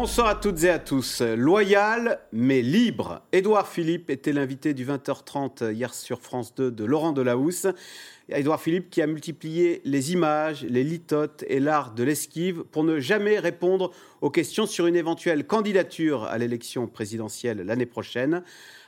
Bonsoir à toutes et à tous. Loyal mais libre. Édouard Philippe était l'invité du 20h30 hier sur France 2 de Laurent Delahousse. Édouard Philippe qui a multiplié les images, les litotes et l'art de l'esquive pour ne jamais répondre aux questions sur une éventuelle candidature à l'élection présidentielle l'année prochaine.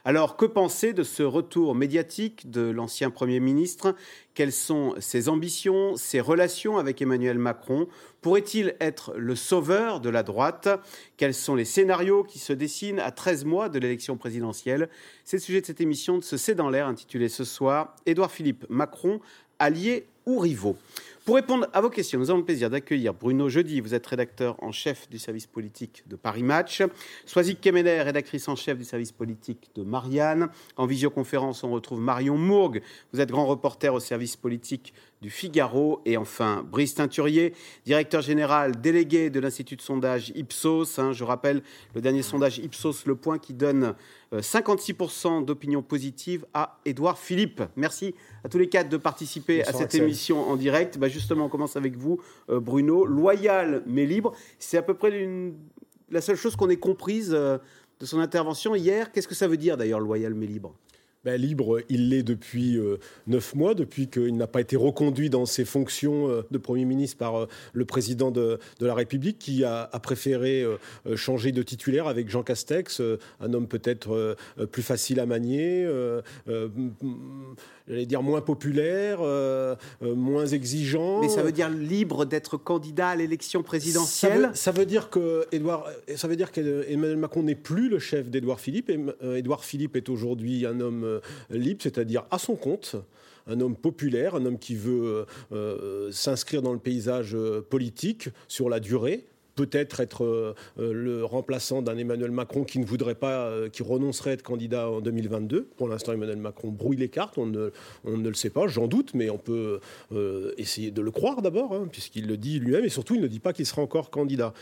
Alors, que penser de ce retour médiatique de l'ancien Premier ministre? Quelles sont ses ambitions, ses relations avec Emmanuel Macron? Pourrait-il être le sauveur de la droite? Quels sont les scénarios qui se dessinent à 13 mois de l'élection présidentielle? C'est le sujet de cette émission de ce C'est dans l'air intitulée ce soir. Édouard Philippe Macron, allié ou rivaux? Pour répondre à vos questions, nous avons le plaisir d'accueillir Bruno Jeudi. Vous êtes rédacteur en chef du service politique de Paris Match. Soisic Kemener, rédactrice en chef du service politique de Marianne. En visioconférence, on retrouve Marion Mourgue. Vous êtes grand reporter au service politique du Figaro. Et enfin, Brice Teinturier, directeur général délégué de l'Institut de sondage Ipsos. Hein, je rappelle le dernier sondage Ipsos Le Point qui donne 56% euh, d'opinion positive à Édouard Philippe. Merci à tous les quatre de participer à cette émission en direct. Bah justement, on commence avec vous, euh, Bruno. Loyal mais libre, c'est à peu près la seule chose qu'on ait comprise euh, de son intervention hier. Qu'est-ce que ça veut dire d'ailleurs, loyal mais libre? Ben, libre, il l'est depuis euh, neuf mois, depuis qu'il n'a pas été reconduit dans ses fonctions euh, de Premier ministre par euh, le président de, la République, qui a, préféré changer de titulaire avec Jean Castex, un homme peut-être plus facile à manier, j'allais dire moins populaire, moins exigeant. Mais ça veut dire libre d'être candidat à l'élection présidentielle? Ça veut, dire que ça veut dire qu'Emmanuel Macron n'est plus le chef d'Édouard Philippe. Édouard Philippe est aujourd'hui un homme libre, c'est-à-dire à son compte un homme populaire, un homme qui veut euh, s'inscrire dans le paysage euh, politique sur la durée, peut-être être, euh, euh, le remplaçant d'un Emmanuel Macron qui ne voudrait pas, euh, qui renoncerait à être candidat en 2022. Pour l'instant, Emmanuel Macron brouille les cartes, on ne, on ne le sait pas, j'en doute, mais on peut essayer de le croire d'abord, hein, puisqu'il le dit lui-même, et surtout il ne dit pas qu'il sera encore candidat.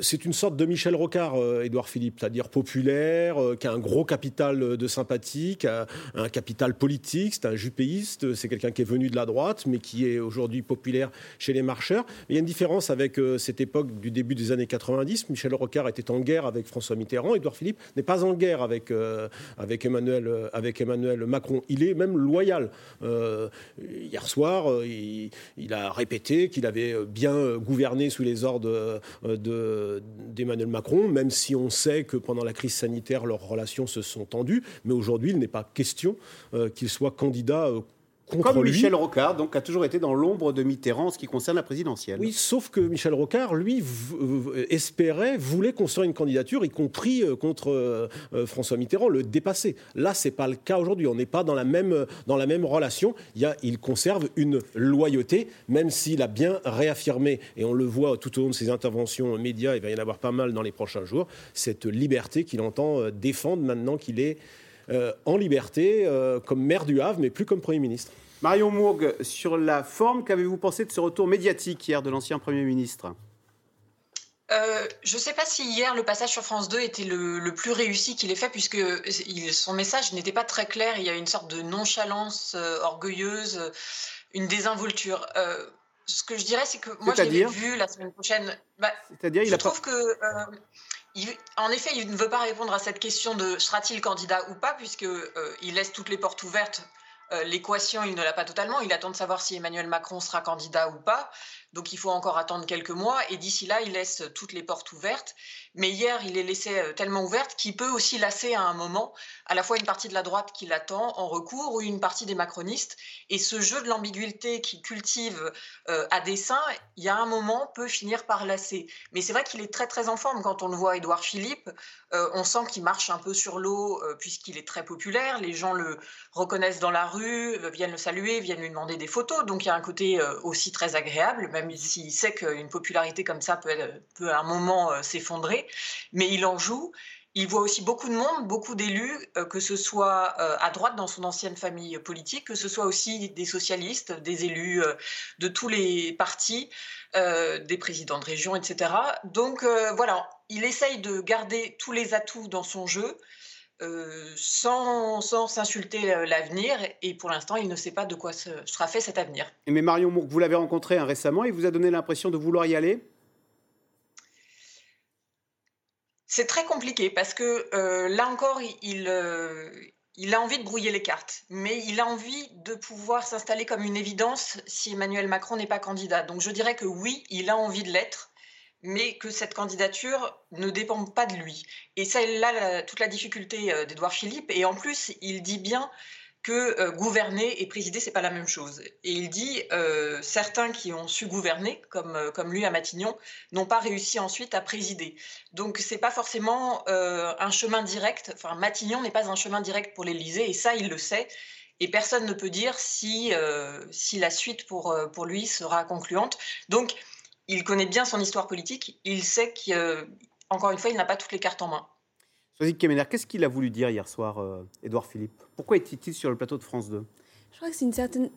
c'est une sorte de Michel Rocard, Édouard Philippe, c'est-à-dire populaire, qui a un gros capital de sympathie, qui a un capital politique, c'est un jupéiste, c'est quelqu'un qui est venu de la droite, mais qui est aujourd'hui populaire chez les marcheurs. il y a une différence avec cette époque du début des années 90. Michel Rocard était en guerre avec François Mitterrand. Édouard Philippe n'est pas en guerre avec, euh, avec, Emmanuel, euh, avec Emmanuel Macron. Il est même loyal. Euh, hier soir, il, a répété qu'il avait bien gouverné sous les ordres d'Emmanuel Macron, même si on sait que pendant la crise sanitaire, leurs relations se sont tendues. Mais aujourd'hui, il n'est pas question qu'il soit candidat comme Michel Rocard, donc, a toujours été dans l'ombre de Mitterrand en ce qui concerne la présidentielle. Oui, sauf que Michel Rocard, lui, espérait, voulait construire une candidature, y compris euh, contre euh, euh, François Mitterrand, le dépasser. Là, c'est pas le cas aujourd'hui. On n'est pas dans la même dans la même relation. Il, y a, il conserve une loyauté, même s'il a bien réaffirmé, et on le voit tout au long de ses interventions médias, il va y en avoir pas mal dans les prochains jours, cette liberté qu'il entend défendre maintenant qu'il est en liberté euh, comme maire du Havre, mais plus comme Premier ministre. Marion Mourgue, sur la forme, qu'avez-vous pensé de ce retour médiatique hier de l'ancien Premier ministre? Euh, je ne sais pas si hier le passage sur France 2 était le, plus réussi qu'il ait fait, puisque son message n'était pas très clair. Il y a une sorte de nonchalance orgueilleuse, une désinvolture. ce que je dirais, c'est que moi, je l'ai vu la semaine prochaine. Bah, C'est-à-dire, il je trouve que en effet, il ne veut pas répondre à cette question de sera-t-il candidat ou pas, puisqu'il euh, laisse toutes les portes ouvertes. Euh, l'équation, il ne l'a pas totalement. Il attend de savoir si Emmanuel Macron sera candidat ou pas. Donc il faut encore attendre quelques mois. Et d'ici là, il laisse toutes les portes ouvertes. Mais hier, il les laissait euh, tellement ouvertes qu'il peut aussi lasser à un moment à la fois une partie de la droite qui l'attend en recours ou une partie des macronistes. Et ce jeu de l'ambiguïté qu'il cultive euh, à dessein, il y a un moment, peut finir par lasser. Mais c'est vrai qu'il est très très en forme quand on le voit, Édouard Philippe. On sent qu'il marche un peu sur l'eau puisqu'il est très populaire. Les gens le reconnaissent dans la rue, viennent le saluer, viennent lui demander des photos. Donc il y a un côté aussi très agréable, même s'il sait qu'une popularité comme ça peut, peut à un moment s'effondrer mais il en joue. Il voit aussi beaucoup de monde, beaucoup d'élus, euh, que ce soit euh, à droite dans son ancienne famille politique, que ce soit aussi des socialistes, des élus euh, de tous les partis, des présidents de région, etc. Donc voilà, il essaye de garder tous les atouts dans son jeu. Sans s'insulter l'avenir. Et pour l'instant, il ne sait pas de quoi sera fait cet avenir. Mais Marion Mourque, vous l'avez rencontré hein, récemment, il vous a donné l'impression de vouloir y aller? C'est très compliqué parce que euh, là encore, il, euh, il a envie de brouiller les cartes, mais il a envie de pouvoir s'installer comme une évidence si Emmanuel Macron n'est pas candidat. Donc je dirais que oui, il a envie de l'être, mais que cette candidature ne dépend pas de lui. Et c'est là toute la difficulté d'Edouard Philippe. Et en plus, il dit bien que euh, gouverner et présider, c'est pas la même chose. Et il dit euh, certains qui ont su gouverner, comme, euh, comme lui à Matignon, n'ont pas réussi ensuite à présider. Donc c'est pas forcément un chemin direct. Enfin, Matignon n'est pas un chemin direct pour l'Élysée, et ça, il le sait. Et personne ne peut dire si, si la suite pour, pour lui sera concluante. Donc, il connaît bien son histoire politique. Il sait qu'encore une fois, il n'a pas toutes les cartes en main qu'est-ce qu'il a voulu dire hier soir, euh, Édouard Philippe? Pourquoi était-il sur le plateau de France 2 je crois que c'est d'une certaine,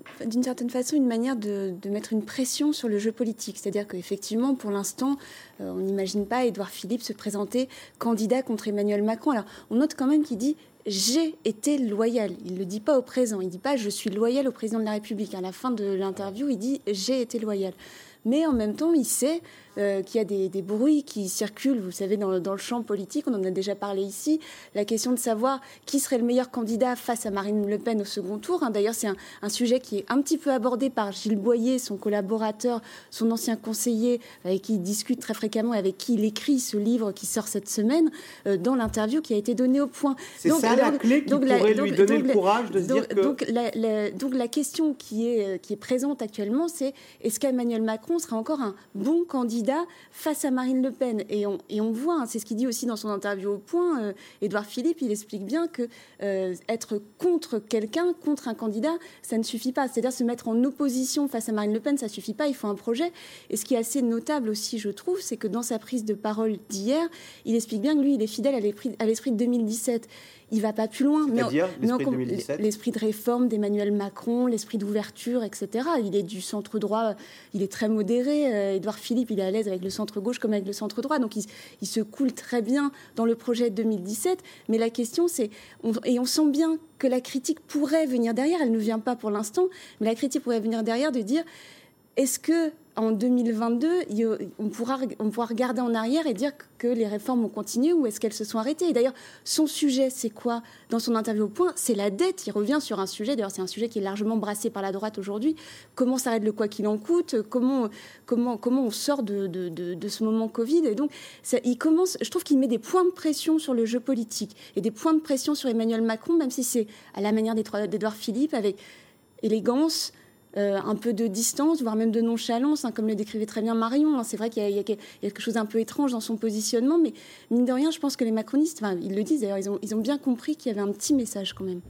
certaine, façon une manière de, mettre une pression sur le jeu politique. C'est-à-dire qu'effectivement, pour l'instant, euh, on n'imagine pas Édouard Philippe se présenter candidat contre Emmanuel Macron. Alors, on note quand même qu'il dit j'ai été loyal. Il ne le dit pas au présent. Il ne dit pas je suis loyal au président de la République. À la fin de l'interview, il dit j'ai été loyal mais en même temps, il sait euh, qu'il y a des, bruits qui circulent, vous savez, dans, le champ politique, on en a déjà parlé ici, la question de savoir qui serait le meilleur candidat face à Marine Le Pen au second tour. Hein. D'ailleurs, c'est un, sujet qui est un petit peu abordé par Gilles Boyer, son collaborateur, son ancien conseiller, avec qui il discute très fréquemment et avec qui il écrit ce livre qui sort cette semaine, euh, dans l'interview qui a été donnée au point. C'est ça la clé qui pourrait lui donner le courage de se dire que... Donc la, donc la question qui est, qui est présente actuellement, c'est est-ce qu'Emmanuel Macron sera encore un bon candidat? Face à Marine Le Pen. Et on, voit, hein, c'est ce qu'il dit aussi dans son interview au point, euh, Édouard Philippe, il explique bien que euh, être contre quelqu'un, contre un candidat, ça ne suffit pas. C'est-à-dire se mettre en opposition face à Marine Le Pen, ça suffit pas, il faut un projet. Et ce qui est assez notable aussi, je trouve, c'est que dans sa prise de parole d'hier, il explique bien que lui, il est fidèle à l'esprit de 2017 il va pas plus loin. Mais l'esprit de, réforme d'Emmanuel Macron, l'esprit d'ouverture, etc. Il est du centre droit, il est très modéré. Euh, Édouard Philippe, il est à l'aise avec le centre gauche comme avec le centre droit, donc il, se coule très bien dans le projet de 2017. Mais la question, c'est et on sent bien que la critique pourrait venir derrière. Elle ne vient pas pour l'instant, mais la critique pourrait venir derrière de dire est-ce que en 2022, on pourra, on pourra regarder en arrière et dire que les réformes ont continué ou est-ce qu'elles se sont arrêtées Et d'ailleurs, son sujet, c'est quoi? Dans son interview au point C'est la dette. Il revient sur un sujet, d'ailleurs, c'est un sujet qui est largement brassé par la droite aujourd'hui. Comment s'arrête le quoi qu'il en coûte? Comment, comment, comment on sort de, de, ce moment Covid? Et donc, ça, il commence, je trouve qu'il met des points de pression sur le jeu politique et des points de pression sur Emmanuel Macron, même si c'est à la manière d'Edouard Philippe, avec élégance euh, un peu de distance, voire même de nonchalance, hein, comme le décrivait très bien Marion. Hein. C'est vrai qu'il y, a quelque chose d'un peu étrange dans son positionnement, mais mine de rien, je pense que les macronistes, ils le disent d'ailleurs, ils ont, ils ont bien compris qu'il y avait un petit message quand même.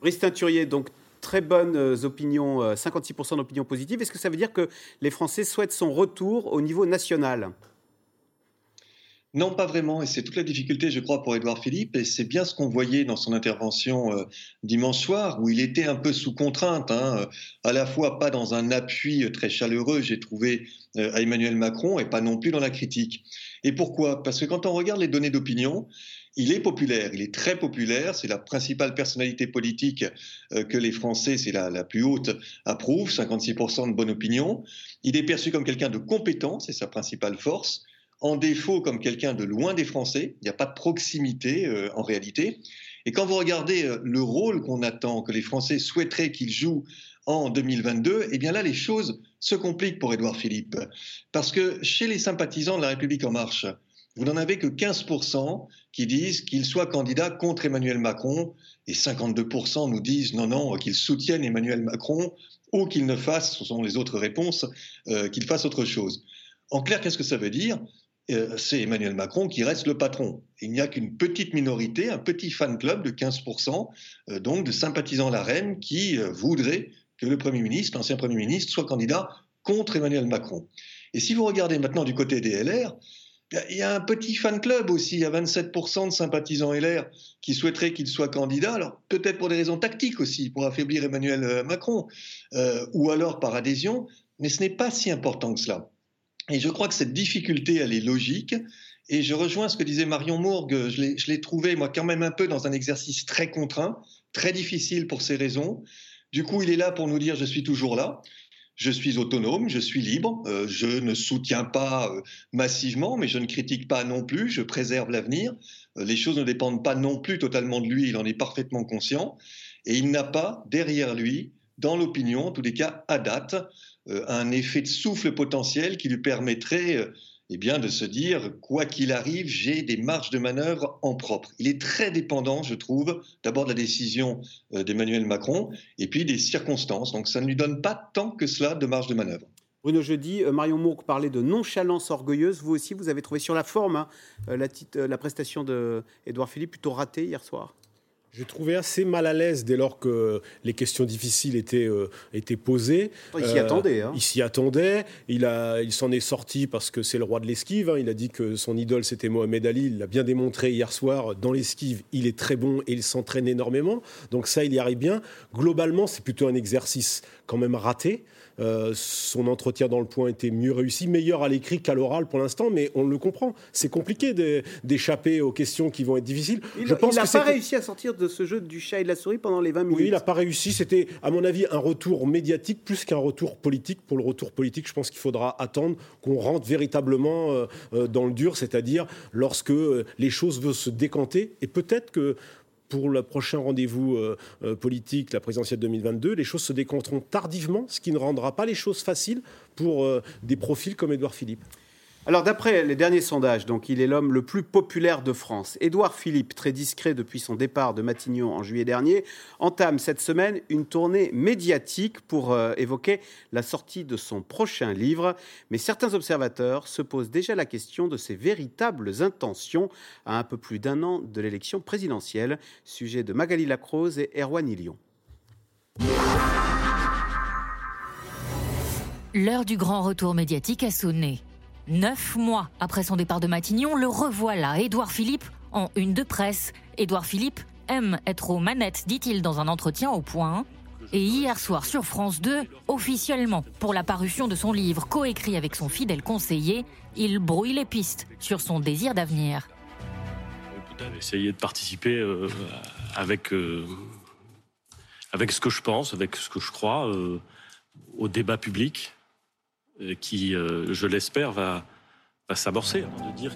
Brice Teinturier, donc très bonnes euh, opinions, 56% euh, d'opinions positives. Est-ce que ça veut dire que les Français souhaitent son retour au niveau national? Non, pas vraiment. Et c'est toute la difficulté, je crois, pour Édouard Philippe. Et c'est bien ce qu'on voyait dans son intervention euh, dimanche soir, où il était un peu sous contrainte, hein, euh, à la fois pas dans un appui très chaleureux, j'ai trouvé, euh, à Emmanuel Macron, et pas non plus dans la critique. Et pourquoi? Parce que quand on regarde les données d'opinion, il est populaire, il est très populaire, c'est la principale personnalité politique que les Français, c'est la, la, plus haute, approuvent, 56% de bonne opinion. Il est perçu comme quelqu'un de compétent, c'est sa principale force en défaut comme quelqu'un de loin des Français. Il n'y a pas de proximité euh, en réalité. Et quand vous regardez euh, le rôle qu'on attend, que les Français souhaiteraient qu'il joue en 2022, eh bien là, les choses se compliquent pour Édouard Philippe. Parce que chez les sympathisants de la République en marche, vous n'en avez que 15% qui disent qu'il soit candidat contre Emmanuel Macron et 52% nous disent non, non, qu'ils soutiennent Emmanuel Macron ou qu'il ne fasse, ce sont les autres réponses, euh, qu'il fasse autre chose. En clair, qu'est-ce que ça veut dire? C'est Emmanuel Macron qui reste le patron. Il n'y a qu'une petite minorité, un petit fan club de 15%, euh, donc de sympathisants la reine, qui euh, voudraient que le Premier ministre, l'ancien Premier ministre, soit candidat contre Emmanuel Macron. Et si vous regardez maintenant du côté des LR, il y a un petit fan club aussi, il y a 27% de sympathisants LR qui souhaiteraient qu'il soit candidat, alors peut-être pour des raisons tactiques aussi, pour affaiblir Emmanuel Macron, ou alors par adhésion, mais ce n'est pas si important que cela. Et je crois que cette difficulté, elle est logique. Et je rejoins ce que disait Marion Mourgue. Je l'ai trouvé, moi, quand même un peu dans un exercice très contraint, très difficile pour ces raisons. Du coup, il est là pour nous dire je suis toujours là. je suis autonome, je suis libre, euh, je ne soutiens pas euh, massivement, mais je ne critique pas non plus, je préserve l'avenir. Euh, les choses ne dépendent pas non plus totalement de lui, il en est parfaitement conscient. Et il n'a pas derrière lui, dans l'opinion, en tous les cas à date, un effet de souffle potentiel qui lui permettrait eh bien, de se dire, quoi qu'il arrive, j'ai des marges de manœuvre en propre. Il est très dépendant, je trouve, d'abord de la décision euh, d'Emmanuel Macron, et puis des circonstances. Donc ça ne lui donne pas tant que cela de marge de manœuvre. Bruno Jeudi, euh, Marion Mourque parlait de nonchalance orgueilleuse. Vous aussi, vous avez trouvé sur la forme hein, euh, la, la, prestation d'Edouard Philippe plutôt ratée hier soir j'ai trouvé assez mal à l'aise dès lors que les questions difficiles étaient, euh, étaient posées. Il s'y attendait. Hein. Il s'y attendait. Il, a, il s'en est sorti parce que c'est le roi de l'esquive. Hein. Il a dit que son idole, c'était Mohamed Ali. Il l'a bien démontré hier soir. Dans l'esquive, il est très bon et il s'entraîne énormément. Donc ça, il y arrive bien. Globalement, c'est plutôt un exercice quand même raté. Euh, son entretien dans le point était mieux réussi, meilleur à l'écrit qu'à l'oral pour l'instant, mais on le comprend. C'est compliqué d'échapper aux questions qui vont être difficiles. Il n'a pas réussi à sortir de ce jeu du chat et de la souris pendant les 20 minutes. Oui, il n'a pas réussi. C'était, à mon avis, un retour médiatique plus qu'un retour politique. Pour le retour politique, je pense qu'il faudra attendre qu'on rentre véritablement euh, euh, dans le dur, c'est-à-dire lorsque les choses veulent se décanter. Et peut-être que pour le prochain rendez-vous euh, euh, politique, la présidentielle 2022, les choses se décompteront tardivement, ce qui ne rendra pas les choses faciles pour euh, des profils comme Édouard Philippe. Alors d'après les derniers sondages, donc il est l'homme le plus populaire de France. Édouard Philippe, très discret depuis son départ de Matignon en juillet dernier, entame cette semaine une tournée médiatique pour euh, évoquer la sortie de son prochain livre. Mais certains observateurs se posent déjà la question de ses véritables intentions à un peu plus d'un an de l'élection présidentielle. Sujet de Magali Lacrose et Erwan Ilion. L'heure du grand retour médiatique a sonné. Neuf mois après son départ de Matignon, le revoilà, Édouard Philippe, en une de presse. Édouard Philippe aime être aux manettes, dit-il dans un entretien au point. Et hier soir sur France 2, officiellement, pour la parution de son livre coécrit avec son fidèle conseiller, il brouille les pistes sur son désir d'avenir. Essayer de participer euh, avec, euh, avec ce que je pense, avec ce que je crois, euh, au débat public qui, euh, je l'espère, va, s'amorcer.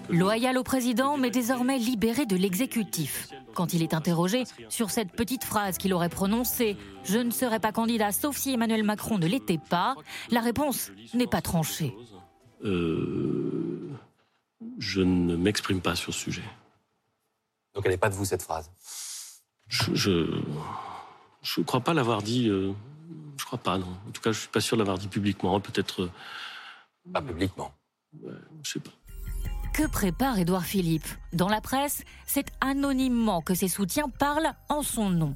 Loyal au président, mais désormais libéré de l'exécutif. Quand il est interrogé sur cette petite phrase qu'il aurait prononcée « Je ne serai pas candidat sauf si Emmanuel Macron ne l'était pas », la réponse n'est pas tranchée. Euh, je ne m'exprime pas sur ce sujet. Donc elle n'est pas de vous cette phrase? Je ne crois pas l'avoir dit je crois pas, non. En tout cas, je suis pas sûr de l'avoir dit publiquement. Peut-être. Euh, pas publiquement. Ouais, je sais pas. Que prépare Édouard Philippe? Dans la presse, c'est anonymement que ses soutiens parlent en son nom.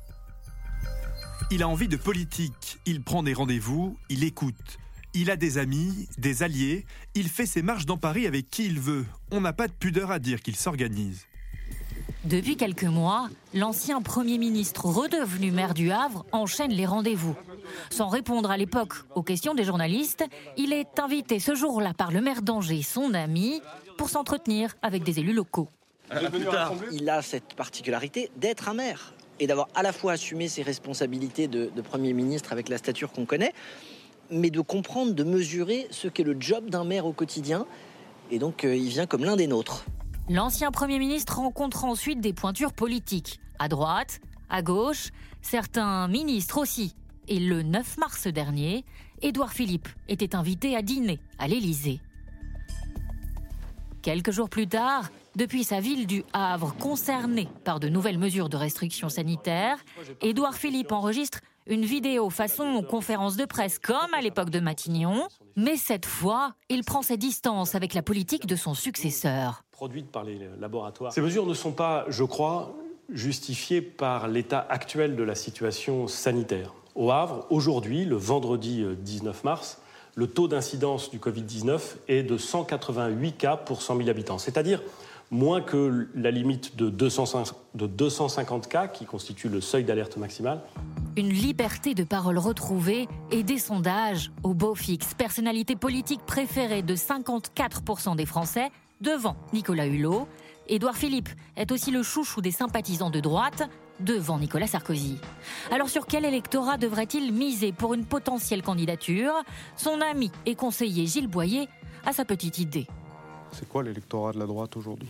Il a envie de politique, il prend des rendez-vous, il écoute. Il a des amis, des alliés, il fait ses marches dans Paris avec qui il veut. On n'a pas de pudeur à dire qu'il s'organise. Depuis quelques mois, l'ancien Premier ministre redevenu maire du Havre enchaîne les rendez-vous. Sans répondre à l'époque aux questions des journalistes, il est invité ce jour-là par le maire d'Angers, son ami, pour s'entretenir avec des élus locaux. Il a cette particularité d'être un maire et d'avoir à la fois assumé ses responsabilités de, Premier ministre avec la stature qu'on connaît, mais de comprendre, de mesurer ce qu'est le job d'un maire au quotidien. Et donc, euh, il vient comme l'un des nôtres. L'ancien Premier ministre rencontre ensuite des pointures politiques, à droite, à gauche, certains ministres aussi. Et le 9 mars dernier, Édouard Philippe était invité à dîner à l'Élysée. Quelques jours plus tard, depuis sa ville du Havre concernée par de nouvelles mesures de restriction sanitaire, Édouard Philippe enregistre une vidéo façon conférence de presse comme à l'époque de Matignon, mais cette fois, il prend ses distances avec la politique de son successeur produites par les laboratoires. Ces mesures ne sont pas, je crois, justifiées par l'état actuel de la situation sanitaire. Au Havre, aujourd'hui, le vendredi 19 euh, mars, le taux d'incidence du Covid-19 est de 188 cas pour 100 000 habitants, c'est-à-dire moins que la limite de, 250 cas qui constitue le seuil d'alerte maximal. Une liberté de parole retrouvée et des sondages au beau fixe, personnalité politique préférée de 54% des Français, devant Nicolas Hulot. Édouard Philippe est aussi le chouchou des sympathisants de droite, devant Nicolas Sarkozy. Alors sur quel électorat devrait-il miser pour une potentielle candidature? Son ami et conseiller Gilles Boyer a sa petite idée. C'est quoi l'électorat de la droite aujourd'hui?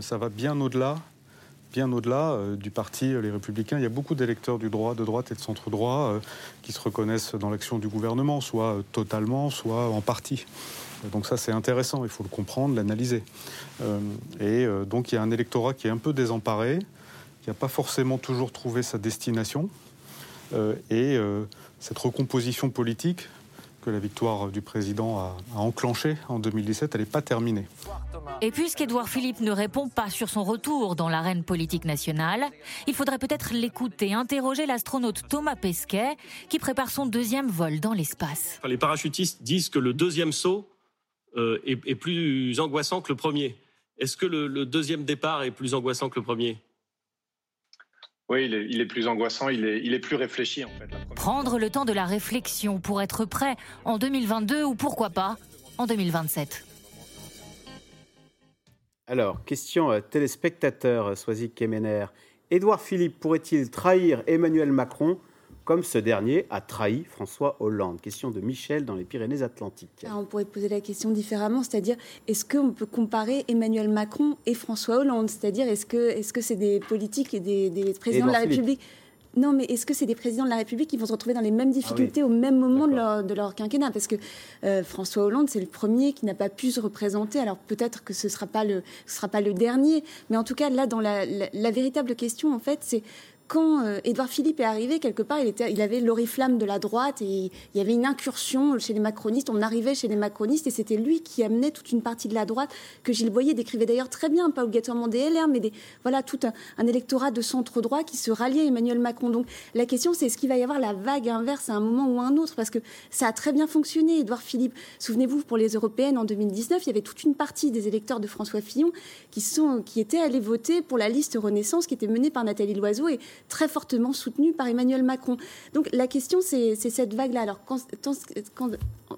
Ça va bien au-delà euh, du parti Les Républicains. Il y a beaucoup d'électeurs du droit, de droite et de centre-droit euh, qui se reconnaissent dans l'action du gouvernement, soit totalement, soit en partie. Donc ça, c'est intéressant, il faut le comprendre, l'analyser. et donc il y a un électorat qui est un peu désemparé, qui n'a pas forcément toujours trouvé sa destination. et cette recomposition politique que la victoire du président a, enclenché en 2017, elle n'est pas terminée. Et puisqu'Édouard Philippe ne répond pas sur son retour dans l'arène politique nationale, il faudrait peut-être l'écouter, interroger l'astronaute Thomas Pesquet, qui prépare son deuxième vol dans l'espace. Les parachutistes disent que le deuxième saut euh, est, plus angoissant que le premier. Est-ce que le deuxième départ est plus angoissant que le premier? Oui, il est, plus angoissant, il est, il est, plus réfléchi en fait. Prendre le temps de la réflexion pour être prêt en 2022 ou pourquoi pas en 2027. Alors, question euh, téléspectateur, euh, Soisy Kemener. Édouard Philippe pourrait-il trahir Emmanuel Macron comme ce dernier a trahi François Hollande. Question de Michel dans les Pyrénées-Atlantiques. on pourrait poser la question différemment, c'est-à-dire est-ce qu'on peut comparer Emmanuel Macron et François Hollande? C'est-à-dire est-ce que c'est des politiques et des, présidents de la République? Non, mais est-ce que c'est des présidents de la République qui vont se retrouver dans les mêmes ah difficultés au même moment de leur, quinquennat? Parce que euh, François Hollande, c'est le premier qui n'a pas pu se représenter. Alors peut-être que ce ne sera, pas le, sera pas le dernier. Mais en tout cas, là, dans la véritable question, en fait, c'est quand euh, Édouard Philippe est arrivé, quelque part, il, avait l'oriflamme de la droite et il y avait une incursion chez les macronistes. On arrivait chez les macronistes et c'était lui qui amenait toute une partie de la droite que Gilles Boyer décrivait d'ailleurs très bien, pas obligatoirement des LR, mais des, voilà, tout un, électorat de centre droit qui se ralliait à Emmanuel Macron. Donc la question, c'est est-ce qu'il va y avoir la vague inverse à un moment ou à un autre? Parce que ça a très bien fonctionné, Édouard Philippe. Souvenez-vous, pour les européennes en 2019, il y avait toute une partie des électeurs de François Fillon qui, sont, qui étaient allés voter pour la liste Renaissance qui était menée par Nathalie Loiseau et très fortement soutenu par Emmanuel Macron. Donc la question, c'est cette vague-là. Alors,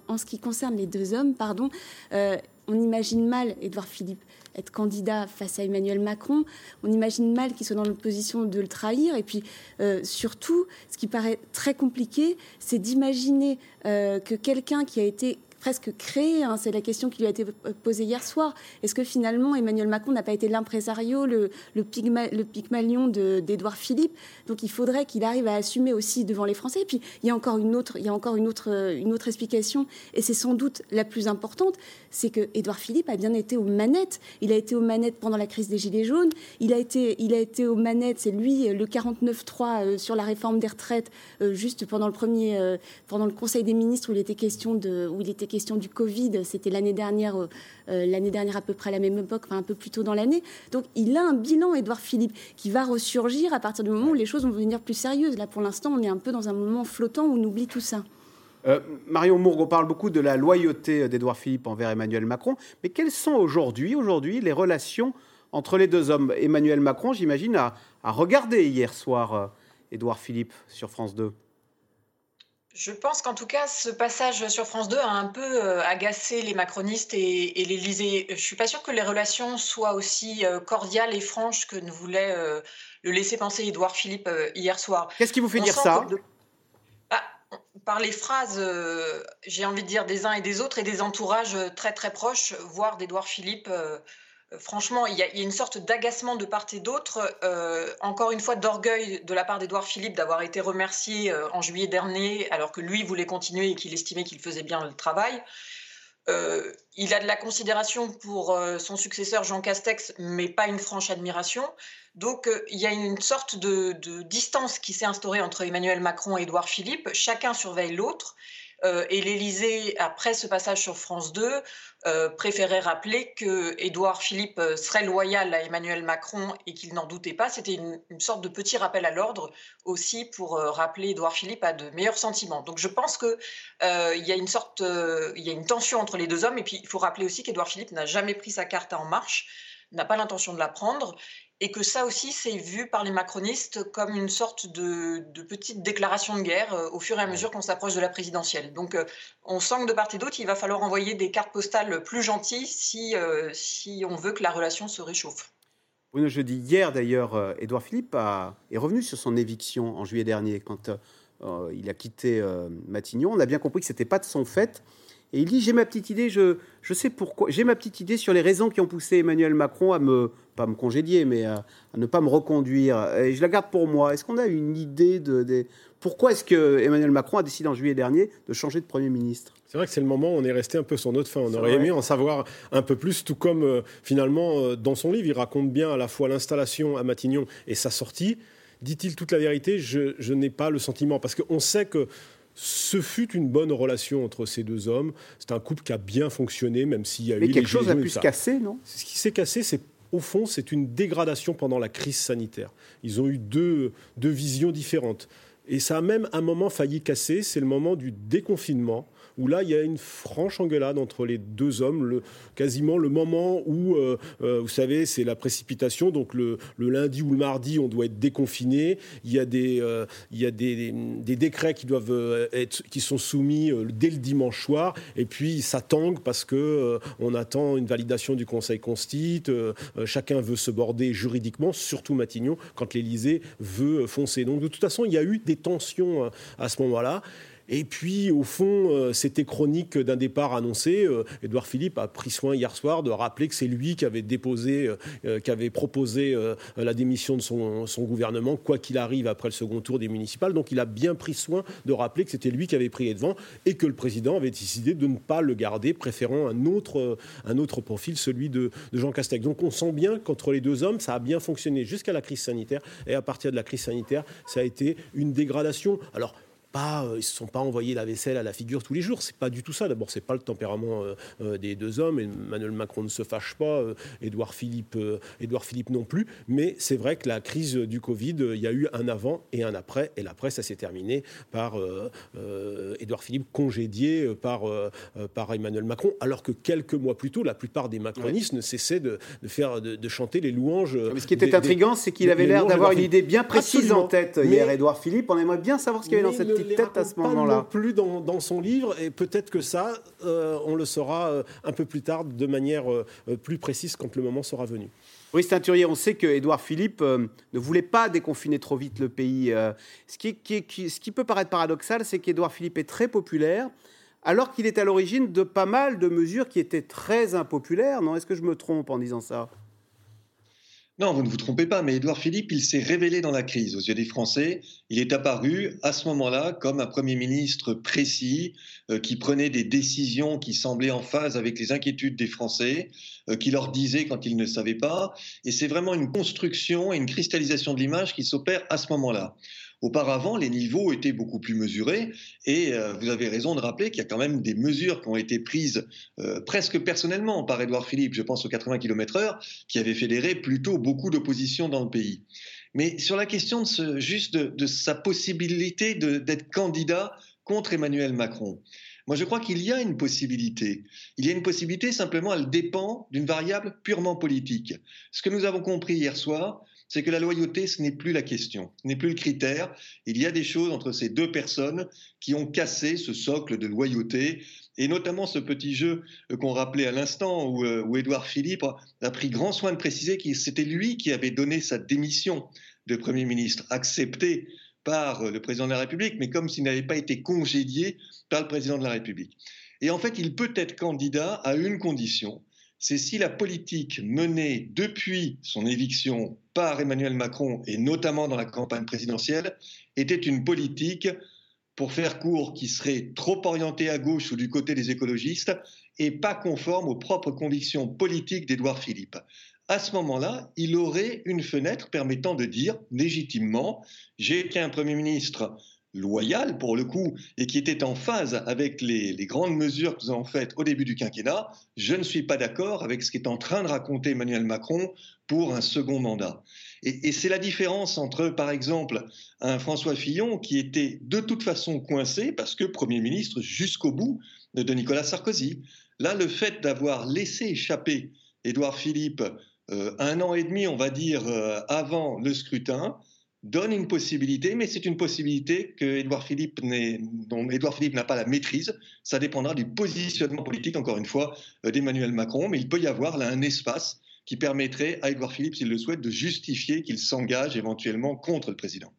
en ce qui concerne les deux hommes, pardon, euh, on imagine mal Édouard Philippe être candidat face à Emmanuel Macron. On imagine mal qu'il soit dans l'opposition de le trahir. Et puis, euh, surtout, ce qui paraît très compliqué, c'est d'imaginer euh, que quelqu'un qui a été presque créé. Hein. C'est la question qui lui a été posée hier soir. Est-ce que finalement Emmanuel Macron n'a pas été l'impresario, le, le, pygmalion d'Édouard Philippe? Donc il faudrait qu'il arrive à assumer aussi devant les Français. Et puis il y a encore une autre, il y a encore une autre, une autre explication, et c'est sans doute la plus importante, c'est que Édouard Philippe a bien été aux manettes. Il a été aux manettes pendant la crise des Gilets jaunes. Il a été, il a été aux manettes. C'est lui le 49-3 euh, sur la réforme des retraites, euh, juste pendant le premier, euh, pendant le Conseil des ministres où il était question de, où il était question du Covid, c'était l'année dernière, euh, euh, l'année dernière à peu près à la même époque, enfin un peu plus tôt dans l'année. Donc il a un bilan, Édouard Philippe, qui va ressurgir à partir du moment où les choses vont devenir plus sérieuses. Là, pour l'instant, on est un peu dans un moment flottant où on oublie tout ça. Euh, Marion Mourgo parle beaucoup de la loyauté d'Édouard Philippe envers Emmanuel Macron, mais quelles sont aujourd'hui, aujourd'hui, les relations entre les deux hommes? Emmanuel Macron, j'imagine, a, a, regardé hier soir Édouard Philippe sur France 2. Je pense qu'en tout cas, ce passage sur France 2 a un peu euh, agacé les macronistes et, et l'Élysée. Je suis pas sûre que les relations soient aussi euh, cordiales et franches que ne voulait euh, le laisser penser Édouard Philippe hier soir. Qu'est-ce qui vous fait dire ça bah, Par les phrases, j'ai envie de dire, des uns et des autres et des entourages très très proches, voire d'Édouard Philippe franchement, il y, a, une sorte d'agacement de part et d'autre, euh, encore une fois d'orgueil de la part d'Édouard Philippe d'avoir été remercié euh, en juillet dernier, alors que lui voulait continuer et qu'il estimait qu'il faisait bien le travail. Euh, il a de la considération pour son successeur Jean Castex, mais pas une franche admiration. Donc il y a une sorte de distance qui s'est instaurée entre Emmanuel Macron et Édouard Philippe. Chacun surveille l'autre. Euh, et l'Élysée, après ce passage sur France 2, euh, préférait rappeler que Édouard Philippe euh, serait loyal à Emmanuel Macron et qu'il n'en doutait pas. C'était une, sorte de petit rappel à l'ordre aussi pour rappeler Édouard Philippe à de meilleurs sentiments. Donc je pense qu'il y a une sorte, il y a une tension entre les deux hommes. Et puis il faut rappeler aussi qu'Édouard Philippe n'a jamais pris sa carte en marche n'a pas l'intention de la prendre et que ça aussi, c'est vu par les macronistes comme une sorte de, petite déclaration de guerre euh, au fur et à mesure qu'on s'approche de la présidentielle. Donc, euh, on sent que de part et d'autre, il va falloir envoyer des cartes postales plus gentilles si, euh, si on veut que la relation se réchauffe. Bruno dis hier d'ailleurs, Édouard Philippe est revenu sur son éviction en juillet dernier quand il a quitté Matignon. On a bien compris que ce n'était pas de son fait. Et il dit j'ai ma petite idée, je, je sais pourquoi, j'ai ma petite idée sur les raisons qui ont poussé Emmanuel Macron à me pas me congédier, mais à, ne pas me reconduire. Et je la garde pour moi. Est-ce qu'on a une idée de, pourquoi est-ce que Emmanuel Macron a décidé en juillet dernier de changer de premier ministre? C'est vrai que c'est le moment où on est resté un peu sur notre fin. On aurait aimé en savoir un peu plus, tout comme euh, finalement, euh, dans son livre, il raconte bien à la fois l'installation à Matignon et sa sortie. Dit-il toute la vérité Je, je n'ai pas le sentiment, parce qu'on sait que ce fut une bonne relation entre ces deux hommes. C'est un couple qui a bien fonctionné, même s'il y a eu. Mais quelque chose a pu se casser, non? Ce qui s'est cassé, c'est au fond, c'est une dégradation pendant la crise sanitaire. Ils ont eu deux, deux visions différentes. Et ça a même un moment failli casser, c'est le moment du déconfinement où là, il y a une franche engueulade entre les deux hommes, quasiment le moment où, euh, euh, vous savez, c'est la précipitation, donc le, lundi ou le mardi, on doit être déconfiné, il y a des, euh, il y a des, des, décrets qui doivent être, qui sont soumis dès le dimanche soir, et puis ça tangue parce que on attend une validation du Conseil constit, chacun veut se border juridiquement, surtout Matignon, quand l'Élysée veut foncer. Donc de toute façon, il y a eu des tensions à ce moment-là. Et puis, au fond, euh, c'était chronique d'un départ annoncé. Euh, Édouard Philippe a pris soin hier soir de rappeler que c'est lui qui avait déposé, euh, qui avait proposé la démission de son, gouvernement, quoi qu'il arrive après le second tour des municipales. Donc, il a bien pris soin de rappeler que c'était lui qui avait pris les devants et que le président avait décidé de ne pas le garder, préférant un autre, un autre profil, celui de, de Jean Castex. Donc, on sent bien qu'entre les deux hommes, ça a bien fonctionné jusqu'à la crise sanitaire. Et à partir de la crise sanitaire, ça a été une dégradation. Alors, pas, euh, ils se sont pas envoyés la vaisselle à la figure tous les jours. C'est pas du tout ça. D'abord, c'est pas le tempérament euh, euh, des deux hommes. Emmanuel Macron ne se fâche pas, Édouard Philippe, Édouard Philippe non plus. Mais c'est vrai que la crise du Covid, il y a eu un avant et un après. Et l'après, ça s'est terminé par Édouard Philippe congédié par, par Emmanuel Macron, alors que quelques mois plus tôt, la plupart des macronistes ne cessaient de, faire de, chanter les louanges. Mais ce qui était intrigant, c'est qu'il avait l'air d'avoir une idée bien précise en tête hier, Édouard Philippe. On aimerait bien savoir ce qu'il y avait dans cette tête à ce moment-là. Non plus dans, son livre, et peut-être que ça, euh, on le saura euh, un peu plus tard de manière euh, plus précise quand le moment sera venu. Oui, Teinturier, on sait que Édouard Philippe ne voulait pas déconfiner trop vite le pays. ce, qui, ce qui peut paraître paradoxal, c'est qu'Édouard Philippe est très populaire, alors qu'il est à l'origine de pas mal de mesures qui étaient très impopulaires. Non, est-ce que je me trompe en disant ça? Non, vous ne vous trompez pas, mais Édouard Philippe, il s'est révélé dans la crise aux yeux des Français. Il est apparu à ce moment-là comme un Premier ministre précis, euh, qui prenait des décisions qui semblaient en phase avec les inquiétudes des Français, euh, qui leur disait quand ils ne savaient pas. Et c'est vraiment une construction et une cristallisation de l'image qui s'opère à ce moment-là. Auparavant, les niveaux étaient beaucoup plus mesurés et euh, vous avez raison de rappeler qu'il y a quand même des mesures qui ont été prises euh, presque personnellement par Édouard Philippe, je pense aux 80 km/h, qui avaient fédéré plutôt beaucoup d'opposition dans le pays. Mais sur la question de sa possibilité d'être candidat contre Emmanuel Macron, moi, je crois qu'il y a une possibilité. Il y a une possibilité, simplement, elle dépend d'une variable purement politique. Ce que nous avons compris hier soir, c'est que la loyauté, ce n'est plus la question, ce n'est plus le critère. Il y a des choses entre ces deux personnes qui ont cassé ce socle de loyauté, et notamment ce petit jeu euh, qu'on rappelait à l'instant, où, euh, où Édouard Philippe a pris grand soin de préciser que c'était lui qui avait donné sa démission de Premier ministre, acceptée par euh, le président de la République, mais comme s'il n'avait pas été congédié par le président de la République. Et en fait, il peut être candidat à une condition, c'est si la politique menée depuis son éviction par Emmanuel Macron, et notamment dans la campagne présidentielle, était une politique, pour faire court, qui serait trop orientée à gauche ou du côté des écologistes, et pas conforme aux propres convictions politiques d'Édouard Philippe. À ce moment-là, il aurait une fenêtre permettant de dire légitimement, j'ai été un Premier ministre loyal pour le coup et qui était en phase avec les, grandes mesures que nous avons faites au début du quinquennat, je ne suis pas d'accord avec ce qu'est en train de raconter Emmanuel Macron pour un second mandat. Et, c'est la différence entre, par exemple, un François Fillon qui était de toute façon coincé parce que Premier ministre jusqu'au bout de Nicolas Sarkozy. Là, le fait d'avoir laissé échapper Édouard Philippe euh, un an et demi, on va dire, euh, avant le scrutin, donne une possibilité, mais c'est une possibilité que Édouard Philippe dont Édouard Philippe n'a pas la maîtrise. Ça dépendra du positionnement politique, encore une fois, euh, d'Emmanuel Macron, mais il peut y avoir là un espace qui permettrait à Édouard Philippe, s'il le souhaite, de justifier qu'il s'engage éventuellement contre le président.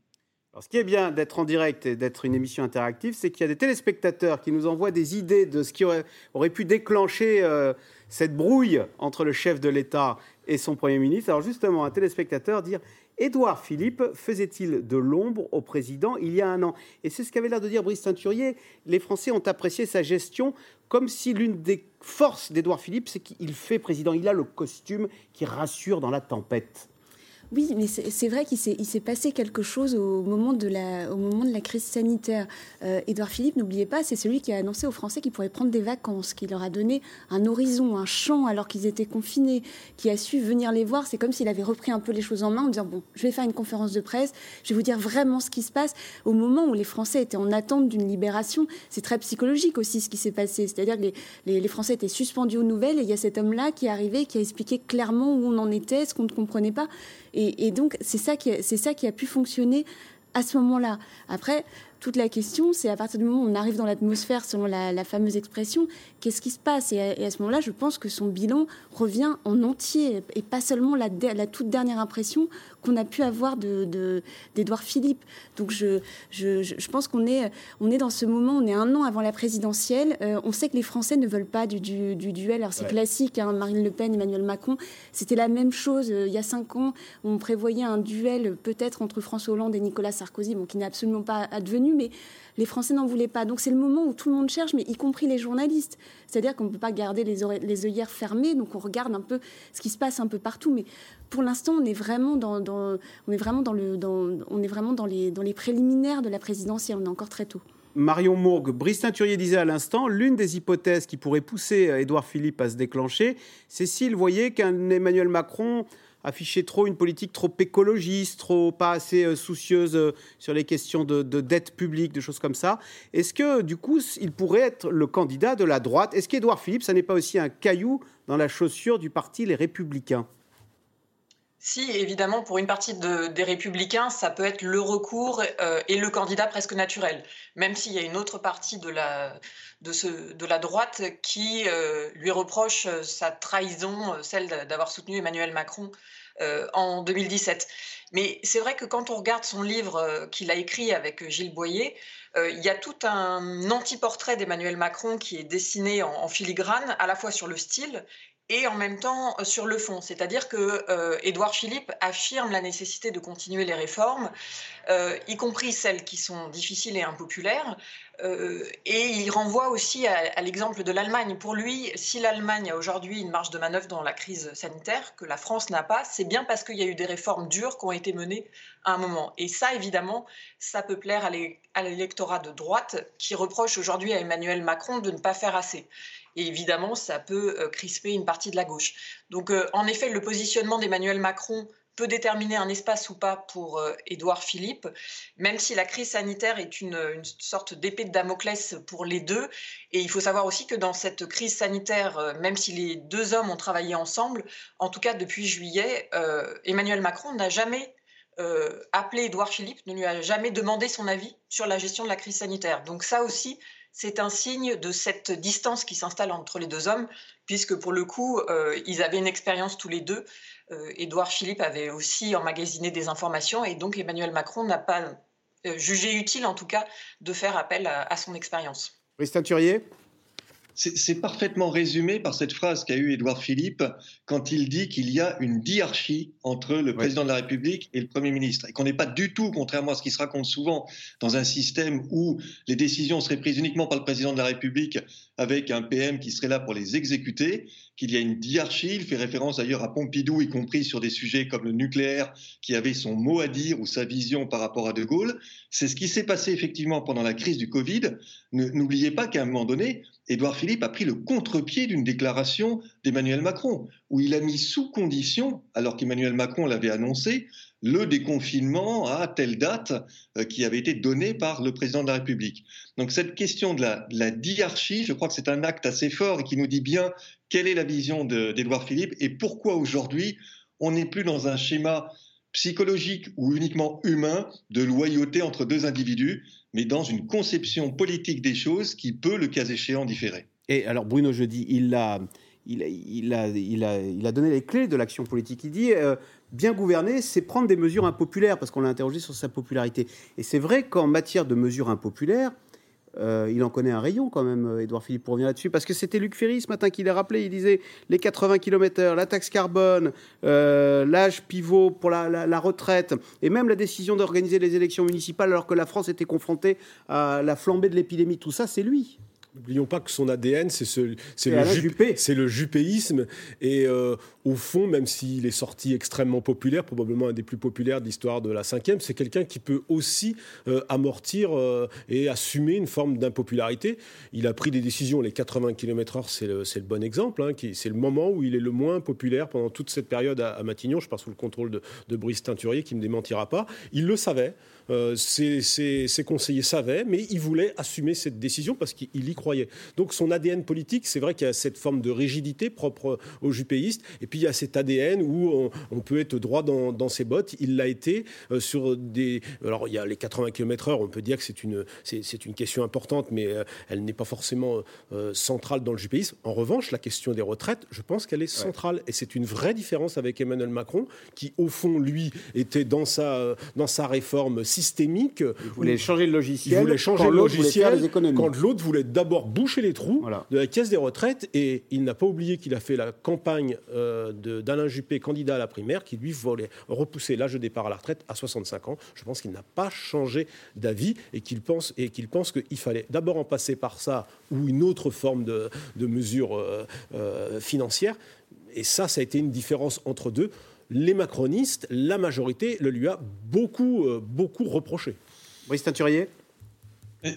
Alors, ce qui est bien d'être en direct et d'être une émission interactive, c'est qu'il y a des téléspectateurs qui nous envoient des idées de ce qui aurait, aurait pu déclencher euh, cette brouille entre le chef de l'État et son Premier ministre. Alors justement, un téléspectateur dire Édouard Philippe faisait-il de l'ombre au président il y a un an? Et c'est ce qu'avait l'air de dire Brice Teinturier. Les Français ont apprécié sa gestion comme si l'une des forces d'Édouard Philippe, c'est qu'il fait président. Il a le costume qui rassure dans la tempête. Oui, mais c'est vrai qu'il s'est passé quelque chose au moment de la, crise sanitaire. Euh, Édouard Philippe, n'oubliez pas, c'est celui qui a annoncé aux Français qu'ils pourraient prendre des vacances, qui leur a donné un horizon, un champ alors qu'ils étaient confinés, qui a su venir les voir. C'est comme s'il avait repris un peu les choses en main en disant bon, je vais faire une conférence de presse, je vais vous dire vraiment ce qui se passe. Au moment où les Français étaient en attente d'une libération, c'est très psychologique aussi ce qui s'est passé. C'est-à-dire que les, les, Français étaient suspendus aux nouvelles et il y a cet homme-là qui est arrivé, qui a expliqué clairement où on en était, ce qu'on ne comprenait pas. Et, donc, c'est ça, ça qui a pu fonctionner à ce moment-là. Après, toute la question, c'est à partir du moment où on arrive dans l'atmosphère, selon la, fameuse expression, qu'est-ce qui se passe? Et à, ce moment-là, je pense que son bilan revient en entier et pas seulement la, la toute dernière impression qu'on a pu avoir d'Edouard de, Philippe. Donc je, je, je pense qu'on est, on est dans ce moment, on est un an avant la présidentielle. Euh, on sait que les Français ne veulent pas du, du, duel. Alors c'est classique, hein, Marine Le Pen, Emmanuel Macron, c'était la même chose euh, il y a cinq ans. On prévoyait un duel peut-être entre François Hollande et Nicolas Sarkozy, bon, qui n'est absolument pas advenu, mais les Français n'en voulaient pas. Donc c'est le moment où tout le monde cherche, mais y compris les journalistes. C'est-à-dire qu'on ne peut pas garder les, les œillères fermées, donc on regarde un peu ce qui se passe un peu partout. Mais pour l'instant, on est vraiment dans, on est vraiment dans le, on est vraiment dans les, dans les préliminaires de la présidentielle. On est encore très tôt. Marion Mourgue, Brice Teinturier disait à l'instant, l'une des hypothèses qui pourrait pousser Édouard Philippe à se déclencher, c'est s'il voyait qu'un Emmanuel Macron affichait trop une politique trop écologiste, trop pas assez euh, soucieuse euh, sur les questions de, de, dette publique, de choses comme ça. Est-ce que du coup, il pourrait être le candidat de la droite? Est-ce qu'Édouard Philippe, ça n'est pas aussi un caillou dans la chaussure du parti Les Républicains? Si, évidemment, pour une partie des républicains, ça peut être le recours euh, et le candidat presque naturel, même s'il y a une autre partie de la, de la droite qui euh, lui reproche euh, sa trahison, celle d'avoir soutenu Emmanuel Macron en 2017. Mais c'est vrai que quand on regarde son livre qu'il a écrit avec Gilles Boyer, il y a tout un anti-portrait d'Emmanuel Macron qui est dessiné en, en, filigrane, à la fois sur le style et en même temps euh, sur le fond. C'est-à-dire que euh, Édouard Philippe affirme la nécessité de continuer les réformes, euh, y compris celles qui sont difficiles et impopulaires. Et il renvoie aussi à, l'exemple de l'Allemagne. Pour lui, si l'Allemagne a aujourd'hui une marge de manœuvre dans la crise sanitaire que la France n'a pas, c'est bien parce qu'il y a eu des réformes dures qui ont été menées à un moment. Et ça, évidemment, ça peut plaire à l'électorat de droite qui reproche aujourd'hui à Emmanuel Macron de ne pas faire assez. Et évidemment, ça peut euh, crisper une partie de la gauche. Donc, euh, en effet, le positionnement d'Emmanuel Macron peut déterminer un espace ou pas pour euh, Édouard Philippe, même si la crise sanitaire est une, sorte d'épée de Damoclès pour les deux. Et il faut savoir aussi que dans cette crise sanitaire, même si les deux hommes ont travaillé ensemble, en tout cas depuis juillet, Emmanuel Macron n'a jamais appelé Édouard Philippe, ne lui a jamais demandé son avis sur la gestion de la crise sanitaire. Donc ça aussi, c'est un signe de cette distance qui s'installe entre les deux hommes, puisque pour le coup, euh, ils avaient une expérience tous les deux. Euh, Édouard Philippe avait aussi emmagasiné des informations, et donc Emmanuel Macron n'a pas euh, jugé utile, en tout cas, de faire appel à, son expérience. Christian Turier c'est parfaitement résumé par cette phrase qu'a eue Édouard Philippe quand il dit qu'il y a une diarchie entre le président de la République et le Premier ministre et qu'on n'est pas du tout, contrairement à ce qui se raconte souvent, dans un système où les décisions seraient prises uniquement par le président de la République avec un PM qui serait là pour les exécuter, qu'il y a une diarchie. Il fait référence d'ailleurs à Pompidou, y compris sur des sujets comme le nucléaire, qui avait son mot à dire ou sa vision par rapport à De Gaulle. C'est ce qui s'est passé effectivement pendant la crise du Covid. N'oubliez pas qu'à un moment donné, Édouard Philippe a pris le contre-pied d'une déclaration d'Emmanuel Macron, où il a mis sous condition, alors qu'Emmanuel Macron l'avait annoncé, le déconfinement à telle date euh, qui avait été donné par le président de la République. Donc cette question de la, de la diarchie, je crois que c'est un acte assez fort et qui nous dit bien quelle est la vision d'Édouard Philippe et pourquoi aujourd'hui on n'est plus dans un schéma psychologique ou uniquement humain de loyauté entre deux individus, mais dans une conception politique des choses qui peut, le cas échéant, différer. Et alors Bruno Jeudi, il a il, il, a, il, a, il, a, donné les clés de l'action politique. Il dit euh, bien gouverner, c'est prendre des mesures impopulaires, parce qu'on l'a interrogé sur sa popularité. Et c'est vrai qu'en matière de mesures impopulaires, euh, il en connaît un rayon quand même, Édouard Philippe, pour revenir là-dessus, parce que c'était Luc Ferry ce matin qui l'a rappelé. Il disait les 80 km/h, la taxe carbone, euh, l'âge pivot pour la, retraite, et même la décision d'organiser les élections municipales alors que la France était confrontée à la flambée de l'épidémie. Tout ça, c'est lui. N'oublions pas que son ADN, c'est ce, le, le jupéisme. Et euh, au fond, même s'il est sorti extrêmement populaire, probablement un des plus populaires de l'histoire de la cinquième, c'est quelqu'un qui peut aussi euh, amortir euh, et assumer une forme d'impopularité. Il a pris des décisions, les 80 km/h, c'est le, le, bon exemple. Hein, c'est le moment où il est le moins populaire pendant toute cette période à, à Matignon. Je pars sous le contrôle de, de Brice Teinturier, qui ne me démentira pas. Il le savait. Ses, ses, ses, conseillers savaient, mais il voulait assumer cette décision parce qu'il y croyait. Donc son ADN politique, c'est vrai qu'il y a cette forme de rigidité propre aux jupéistes, et puis il y a cet ADN où on, on peut être droit dans, dans, ses bottes. Il l'a été euh, sur des... Alors il y a les 80 km/h, on peut dire que c'est une, c'est, une question importante, mais euh, elle n'est pas forcément euh, centrale dans le jupéisme. En revanche, la question des retraites, je pense qu'elle est centrale, ouais. et c'est une vraie différence avec Emmanuel Macron, qui au fond, lui, était dans sa, dans sa réforme systémique. Il voulait changer le logiciel. Il voulait changer le logiciel quand l'autre voulait d'abord boucher les trous voilà. de la caisse des retraites. Et il n'a pas oublié qu'il a fait la campagne euh, d'Alain Juppé, candidat à la primaire, qui lui voulait repousser l'âge de départ à la retraite à 65 ans. Je pense qu'il n'a pas changé d'avis et qu'il pense, et qu'il pense qu'il fallait d'abord en passer par ça ou une autre forme de, de mesure euh, euh, financière. Et ça, ça a été une différence entre deux les macronistes, la majorité, le lui a beaucoup, euh, beaucoup reproché. Brice Teinturier?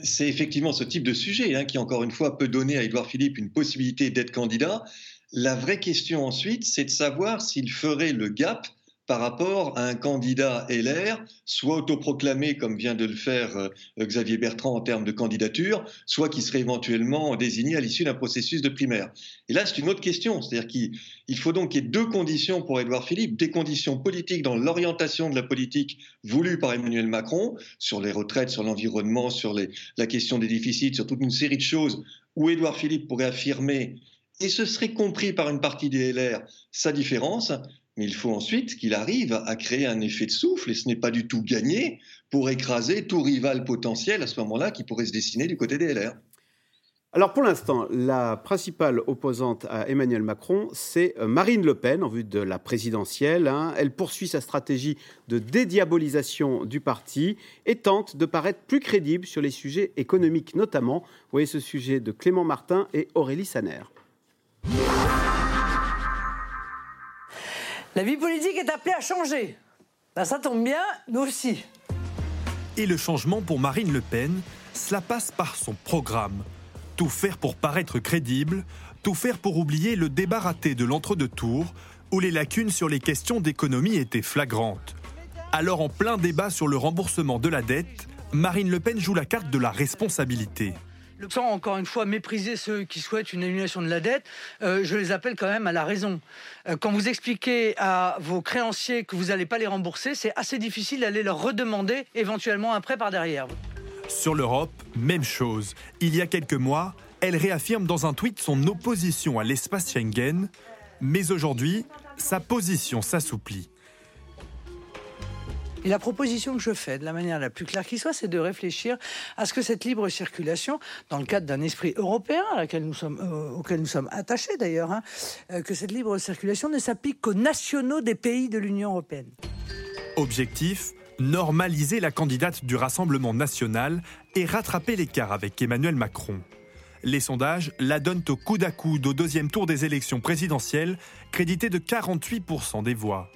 C'est effectivement ce type de sujet hein, qui, encore une fois, peut donner à Édouard Philippe une possibilité d'être candidat. La vraie question ensuite, c'est de savoir s'il ferait le gap par rapport à un candidat LR, soit autoproclamé comme vient de le faire euh, Xavier Bertrand en termes de candidature, soit qui serait éventuellement désigné à l'issue d'un processus de primaire. Et là, c'est une autre question, c'est-à-dire qu'il faut donc qu'il y ait deux conditions pour Édouard Philippe, des conditions politiques dans l'orientation de la politique voulue par Emmanuel Macron, sur les retraites, sur l'environnement, sur la question des déficits, sur toute une série de choses où Édouard Philippe pourrait affirmer et ce serait compris par une partie des LR sa différence, mais il faut ensuite qu'il arrive à créer un effet de souffle, et ce n'est pas du tout gagné, pour écraser tout rival potentiel à ce moment-là qui pourrait se dessiner du côté des LR. Alors pour l'instant, la principale opposante à Emmanuel Macron, c'est euh, Marine Le Pen en vue de la présidentielle. Hein. Elle poursuit sa stratégie de dédiabolisation du parti et tente de paraître plus crédible sur les sujets économiques notamment. Vous voyez ce sujet de Clément Martin et Aurélie Saner. La vie politique est appelée à changer. Ben, ça tombe bien, nous aussi. Et le changement pour Marine Le Pen, cela passe par son programme. Tout faire pour paraître crédible, tout faire pour oublier le débat raté de l'entre-deux tours, où les lacunes sur les questions d'économie étaient flagrantes. Alors en plein débat sur le remboursement de la dette, Marine Le Pen joue la carte de la responsabilité sans encore une fois mépriser ceux qui souhaitent une annulation de la dette, euh, je les appelle quand même à la raison. Euh, quand vous expliquez à vos créanciers que vous n'allez pas les rembourser, c'est assez difficile d'aller leur redemander éventuellement un prêt par derrière. Sur l'Europe, même chose. Il y a quelques mois, elle réaffirme dans un tweet son opposition à l'espace Schengen, mais aujourd'hui, sa position s'assouplit. Et la proposition que je fais, de la manière la plus claire qui soit, c'est de réfléchir à ce que cette libre circulation, dans le cadre d'un esprit européen euh, auquel nous sommes attachés d'ailleurs, hein, euh, que cette libre circulation ne s'applique qu'aux nationaux des pays de l'Union européenne. Objectif normaliser la candidate du Rassemblement national et rattraper l'écart avec Emmanuel Macron. Les sondages la donnent au coude à coude au deuxième tour des élections présidentielles, crédité de 48% des voix.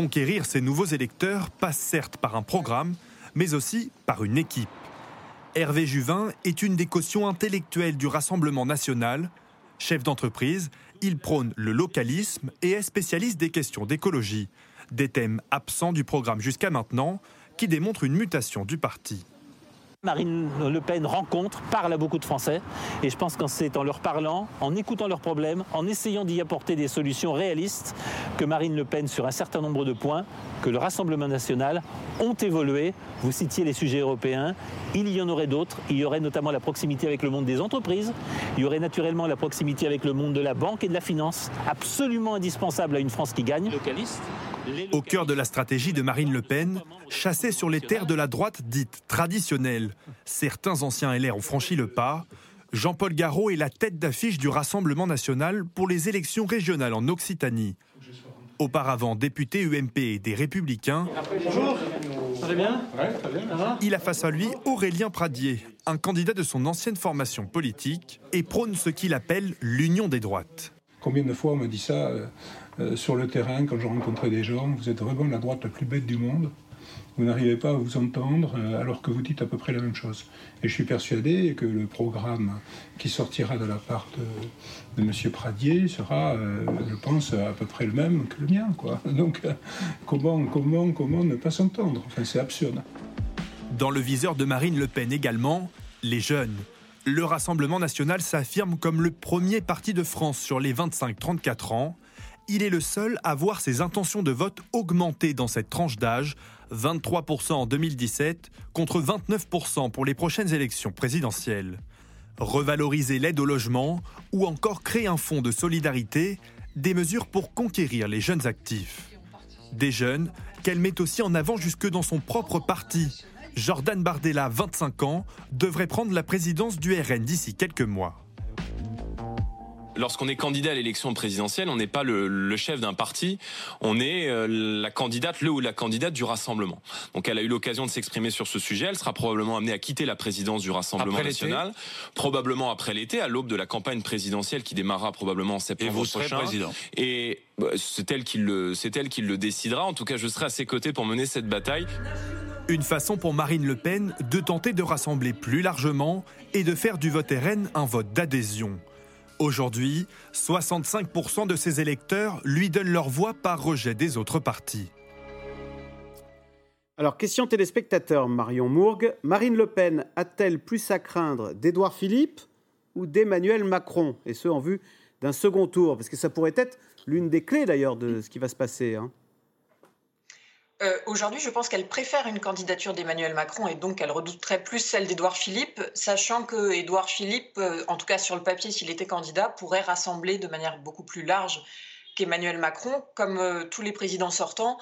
Conquérir ces nouveaux électeurs passe certes par un programme, mais aussi par une équipe. Hervé Juvin est une des cautions intellectuelles du Rassemblement national. Chef d'entreprise, il prône le localisme et est spécialiste des questions d'écologie, des thèmes absents du programme jusqu'à maintenant, qui démontrent une mutation du parti. Marine Le Pen rencontre, parle à beaucoup de Français. Et je pense que c'est en leur parlant, en écoutant leurs problèmes, en essayant d'y apporter des solutions réalistes, que Marine Le Pen, sur un certain nombre de points, que le Rassemblement national ont évolué. Vous citiez les sujets européens. Il y en aurait d'autres. Il y aurait notamment la proximité avec le monde des entreprises. Il y aurait naturellement la proximité avec le monde de la banque et de la finance, absolument indispensable à une France qui gagne. Au cœur de la stratégie de Marine Le Pen, chasser sur les terres de la droite dite traditionnelle. Certains anciens LR ont franchi le pas. Jean-Paul Garot est la tête d'affiche du Rassemblement national pour les élections régionales en Occitanie. Auparavant député UMP des Républicains. Bonjour, bien? Il a face à lui Aurélien Pradier, un candidat de son ancienne formation politique, et prône ce qu'il appelle l'union des droites. Combien de fois on me dit ça euh, euh, sur le terrain quand je rencontrais des gens Vous êtes vraiment la droite la plus bête du monde. Vous n'arrivez pas à vous entendre euh, alors que vous dites à peu près la même chose. Et je suis persuadé que le programme qui sortira de la part de, M. Pradier sera, je pense, à peu près le même que le mien. Quoi. Donc comment, comment, comment ne pas s'entendre? Enfin, c'est absurde. Dans le viseur de Marine Le Pen également, les jeunes. Le Rassemblement national s'affirme comme le premier parti de France sur les 25-34 ans. Il est le seul à voir ses intentions de vote augmenter dans cette tranche d'âge, 23% en 2017 contre 29% pour les prochaines élections présidentielles. Revaloriser l'aide au logement ou encore créer un fonds de solidarité, des mesures pour conquérir les jeunes actifs. Des jeunes qu'elle met aussi en avant jusque dans son propre parti, Jordan Bardella, 25 ans, devrait prendre la présidence du RN d'ici quelques mois. Lorsqu'on est candidat à l'élection présidentielle, on n'est pas le, chef d'un parti, on est euh, la candidate, le ou la candidate du Rassemblement. Donc elle a eu l'occasion de s'exprimer sur ce sujet, elle sera probablement amenée à quitter la présidence du Rassemblement national, probablement après l'été, à l'aube de la campagne présidentielle qui démarrera probablement en septembre Et vous serez prochain. président. Et bah, c'est elle qui le, c'est elle qui le décidera. En tout cas, je serai à ses côtés pour mener cette bataille. Une façon pour Marine Le Pen de tenter de rassembler plus largement et de faire du vote RN un vote d'adhésion. Aujourd'hui, 65% de ses électeurs lui donnent leur voix par rejet des autres partis. Alors, question téléspectateur, Marion Mourgue. Marine Le Pen a-t-elle plus à craindre d'Édouard Philippe ou d'Emmanuel Macron? Et ce, en vue d'un second tour Parce que ça pourrait être l'une des clés, d'ailleurs, de ce qui va se passer. hein. Euh, Aujourd'hui, je pense qu'elle préfère une candidature d'Emmanuel Macron et donc elle redouterait plus celle d'Édouard Philippe, sachant que Édouard Philippe, euh, en tout cas sur le papier, s'il était candidat, pourrait rassembler de manière beaucoup plus large qu'Emmanuel Macron, comme euh, tous les présidents sortants.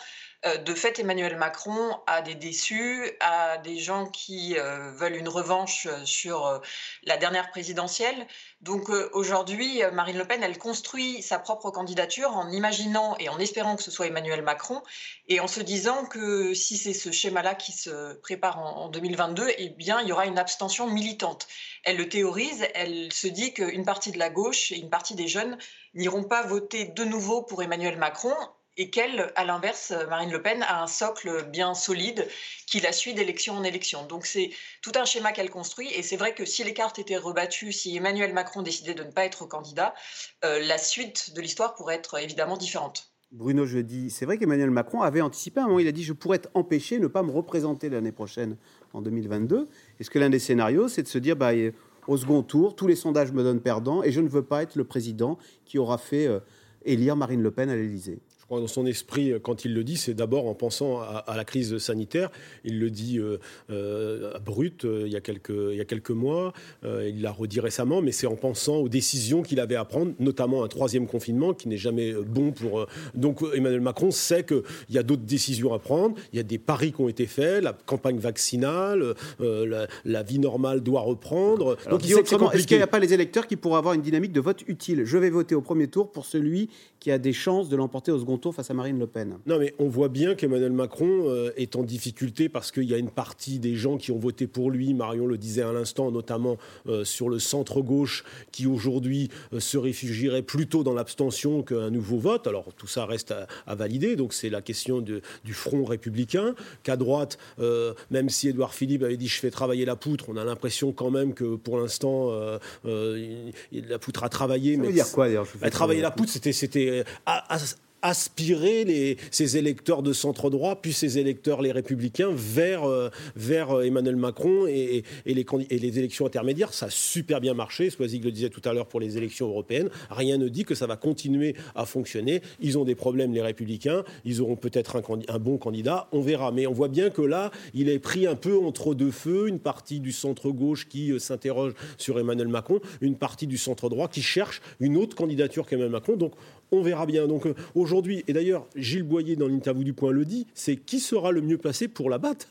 Euh, de fait, Emmanuel Macron a des déçus, a des gens qui euh, veulent une revanche euh, sur la dernière présidentielle. Donc aujourd'hui, Marine Le Pen, elle construit sa propre candidature en imaginant et en espérant que ce soit Emmanuel Macron et en se disant que si c'est ce schéma-là qui se prépare en 2022, eh bien, il y aura une abstention militante. Elle le théorise, elle se dit qu'une partie de la gauche et une partie des jeunes n'iront pas voter de nouveau pour Emmanuel Macron et qu'elle, à l'inverse, Marine Le Pen a un socle bien solide qui la suit d'élection en élection. Donc c'est tout un schéma qu'elle construit et c'est vrai que si les cartes étaient rebattues, si Emmanuel Macron décidait de ne pas être candidat, euh, la suite de l'histoire pourrait être évidemment différente. Bruno Jeudi, c'est vrai qu'Emmanuel Macron avait anticipé à un moment, il a dit je pourrais être empêché de ne pas me représenter l'année prochaine en 2022. Est-ce que l'un des scénarios, c'est de se dire bah, au second tour, tous les sondages me donnent perdant et je ne veux pas être le président qui aura fait euh, élire Marine Le Pen à l'Élysée? Je crois, dans son esprit, quand il le dit, c'est d'abord en pensant à, à la crise sanitaire. Il le dit euh, euh, brut euh, il, y a quelques, il y a quelques mois, euh, il l'a redit récemment, mais c'est en pensant aux décisions qu'il avait à prendre, notamment un troisième confinement qui n'est jamais euh, bon pour. euh, Donc euh, Emmanuel Macron sait qu'il y a d'autres décisions à prendre, il y a des paris qui ont été faits, la campagne vaccinale, euh, la, la vie normale doit reprendre. Alors, Donc il est-ce qu'il n'y a pas les électeurs qui pourraient avoir une dynamique de vote utile? Je vais voter au premier tour pour celui qui a des chances de l'emporter au second tour face à Marine Le Pen. Non, mais on voit bien qu'Emmanuel Macron euh, est en difficulté parce qu'il y a une partie des gens qui ont voté pour lui, Marion le disait à l'instant, notamment euh, sur le centre-gauche, qui aujourd'hui euh, se réfugierait plutôt dans l'abstention qu'un nouveau vote. Alors tout ça reste à, à valider, donc c'est la question de- du front républicain. Qu'à droite, euh, même si Édouard Philippe avait dit je fais travailler la poutre, on a l'impression quand même que pour l'instant, euh, euh, la poutre a travaillé. Ça mais veut dire quoi d'ailleurs bah, travailler la poutre, c'était, c'était à, à- aspirer les, ces électeurs de centre droit, puis ces électeurs les républicains vers, euh, euh, Emmanuel Macron et, et, les, et, les, élections intermédiaires. Ça a super bien marché. Soisig le disait tout à l'heure pour les élections européennes. Rien ne dit que ça va continuer à fonctionner. Ils ont des problèmes, les républicains. Ils auront peut-être un, un, bon candidat. On verra. Mais on voit bien que là, il est pris un peu entre deux feux. Une partie du centre-gauche qui euh, s'interroge sur Emmanuel Macron, une partie du centre-droit qui cherche une autre candidature qu'Emmanuel Macron. Donc on verra bien. Donc euh, aujourd'hui, et d'ailleurs Gilles Boyer dans l'interview du Point le dit, c'est qui sera le mieux placé pour la battre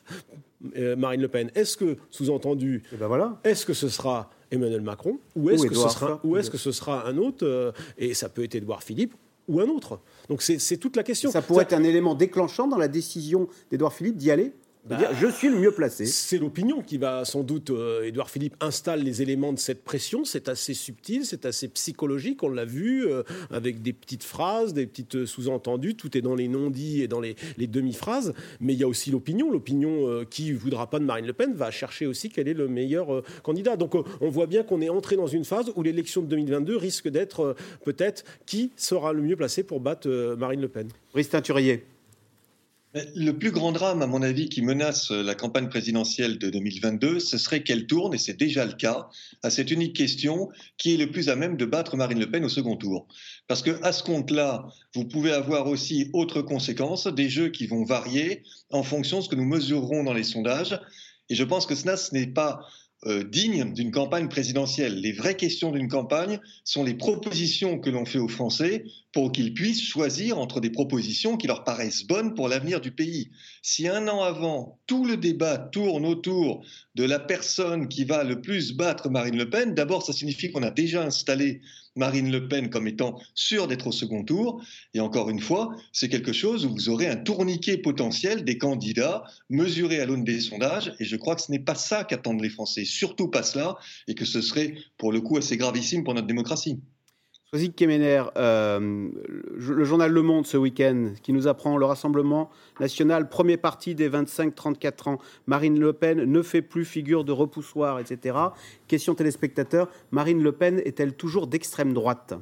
euh, Marine Le Pen? Est-ce que, sous-entendu, eh ben voilà. est-ce que ce sera Emmanuel Macron ou est-ce que, ce sera, ou est que ce sera un autre euh, Et ça peut être Édouard Philippe ou un autre? Donc c'est toute la question. Ça pourrait être un élément déclenchant dans la décision d'Édouard Philippe d'y aller? Bah, je suis le mieux placé. C'est l'opinion qui va sans doute, euh, Édouard Philippe installe les éléments de cette pression. C'est assez subtil, c'est assez psychologique. On l'a vu euh, avec des petites phrases, des petites euh, sous-entendues. Tout est dans les non-dits et dans les, demi-phrases. Mais il y a aussi l'opinion. L'opinion qui ne voudra pas de Marine Le Pen va chercher aussi quel est le meilleur candidat. Donc on voit bien qu'on est entré dans une phase où l'élection de 2022 risque d'être peut-être qui sera le mieux placé pour battre Marine Le Pen. Brice Teinturier. Le plus grand drame, à mon avis, qui menace la campagne présidentielle de 2022, ce serait qu'elle tourne, et c'est déjà le cas, à cette unique question qui est le plus à même de battre Marine Le Pen au second tour. Parce que à ce compte-là, vous pouvez avoir aussi autres conséquences, des jeux qui vont varier en fonction de ce que nous mesurerons dans les sondages. Et je pense que cela, ce n'est pas euh, digne d'une campagne présidentielle. Les vraies questions d'une campagne sont les propositions que l'on fait aux Français pour qu'ils puissent choisir entre des propositions qui leur paraissent bonnes pour l'avenir du pays. Si un an avant, tout le débat tourne autour de la personne qui va le plus battre Marine Le Pen, d'abord, ça signifie qu'on a déjà installé Marine Le Pen comme étant sûre d'être au second tour. Et encore une fois, c'est quelque chose où vous aurez un tourniquet potentiel des candidats mesurés à l'aune des sondages. Et je crois que ce n'est pas ça qu'attendent les Français, surtout pas cela, et que ce serait pour le coup assez gravissime pour notre démocratie. Soisy Kemener, euh, le journal Le Monde ce week-end qui nous apprend le Rassemblement national, premier parti des 25-34 ans. Marine Le Pen ne fait plus figure de repoussoir, etc. Question téléspectateur, Marine Le Pen est-elle toujours d'extrême droite?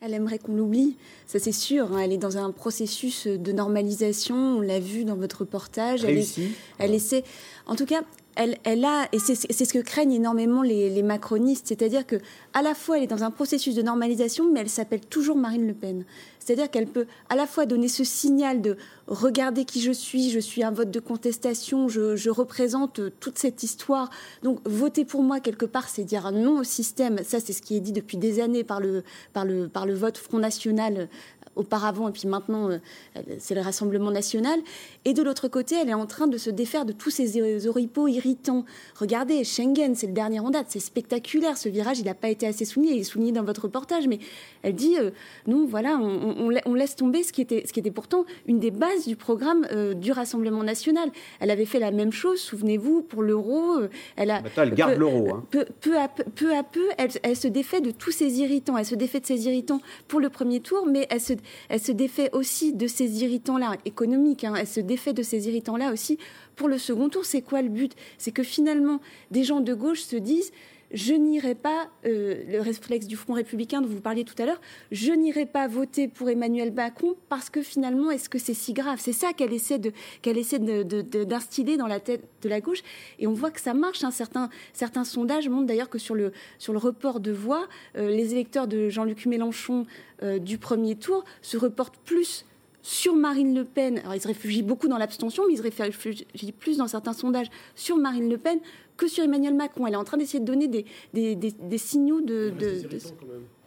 Elle aimerait qu'on l'oublie, ça c'est sûr. Hein. Elle est dans un processus de normalisation, on l'a vu dans votre reportage. Elle, elle essaie, en tout cas, elle, a, et c'est ce que craignent énormément les, macronistes, c'est-à-dire que à la fois elle est dans un processus de normalisation, mais elle s'appelle toujours Marine Le Pen. C'est-à-dire qu'elle peut à la fois donner ce signal de regardez qui je suis, je suis un vote de contestation, je, représente toute cette histoire. Donc voter pour moi quelque part, c'est dire non au système. Ça, c'est ce qui est dit depuis des années par le, par le, par le vote Front National auparavant, et puis maintenant, euh, c'est le Rassemblement national. Et de l'autre côté, elle est en train de se défaire de tous ces oripeaux irritants. Regardez, Schengen, c'est le dernier en date, c'est spectaculaire. Ce virage, il n'a pas été assez souligné, il est souligné dans votre reportage, mais elle dit, euh, non, voilà, on, laisse tomber ce qui, était, ce qui était pourtant une des bases du programme euh, du Rassemblement national. Elle avait fait la même chose, souvenez-vous, pour l'euro. elle, a, elle garde l'euro. Hein. Peu, peu, à peu, peu, à peu elle, elle se défait de tous ces irritants. Elle se défait de ces irritants pour le premier tour, mais elle se elle se défait aussi de ces irritants-là, économiques, hein. elle se défait de ces irritants-là aussi pour le second tour. C'est quoi le but? C'est que finalement, des gens de gauche se disent je n'irai pas, euh, le réflexe du Front républicain dont vous parliez tout à l'heure, je n'irai pas voter pour Emmanuel Macron parce que finalement, est-ce que c'est si grave? C'est ça qu'elle essaie de qu'elle essaie d'instiller dans la tête de la gauche, et on voit que ça marche. Hein. Certains, certains sondages montrent d'ailleurs que sur le sur le report de voix, euh, les électeurs de Jean-Luc Mélenchon euh, du premier tour se reportent plus sur Marine Le Pen. Alors, ils se réfugient beaucoup dans l'abstention, mais ils se réfugient plus dans certains sondages sur Marine Le Pen que sur Emmanuel Macron. Elle est en train d'essayer de donner des, des, des, signaux de.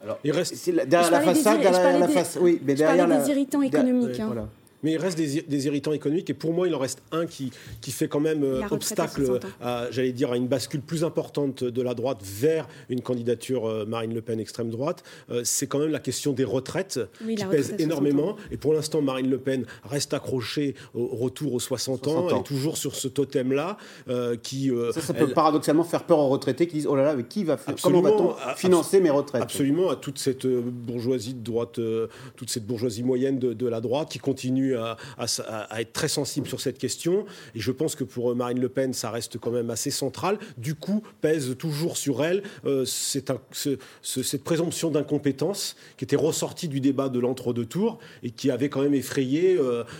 Alors, il reste derrière la façade, derrière la face. Oui, mais derrière des irritants économiques. Hein. Voilà. Mais il reste des, irritants économiques. Et pour moi, il en reste un qui, qui fait quand même euh, obstacle, à, j'allais dire, à une bascule plus importante de la droite vers une candidature euh, Marine Le Pen extrême droite. Euh, c'est quand même la question des retraites qui pèse énormément. Et pour l'instant, Marine Le Pen reste accrochée au retour aux 60, ans, et toujours sur ce totem-là. qui, ça, peut paradoxalement faire peur aux retraités qui disent Oh là là, mais qui va comment va-t-on financer mes retraites? Absolument, à toute cette bourgeoisie de droite, toute cette bourgeoisie moyenne de, de la droite qui continue continue à, être très sensible sur cette question. Et je pense que pour Marine Le Pen, ça reste quand même assez central. Du coup, pèse toujours sur elle cette présomption d'incompétence qui était ressortie du débat de l'entre-deux tours et qui avait quand même effrayé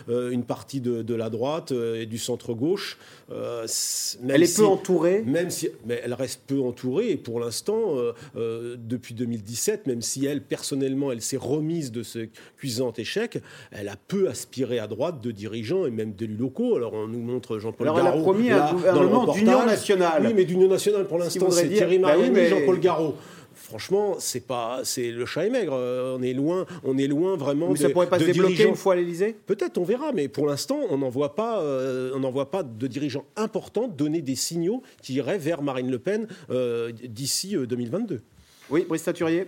une partie de, la droite et du centre-gauche. elle est peu entourée? Même si, mais elle reste peu entourée. Et pour l'instant, depuis 2017, même si elle, personnellement, elle s'est remise de ce cuisant échec, elle a peu aspiré à droite de dirigeants et même d'élus locaux. Alors on nous montre Jean-Paul Garot. Alors elle a promis un gouvernement d'union nationale. Oui, mais d'union nationale pour l'instant, c'est Thierry bah Mariani, et Jean-Paul Garot franchement, c'est pas, c'est le chat est maigre. On est loin, on est loin vraiment. Mais ça pourrait pas se débloquer une fois à l'Élysée? Peut-être, on verra. Mais pour l'instant, on n'en voit pas, euh, on n'en voit pas de dirigeants importants donner des signaux qui iraient vers Marine Le Pen euh, d'ici 2022. Euh, oui, Brice Taturier.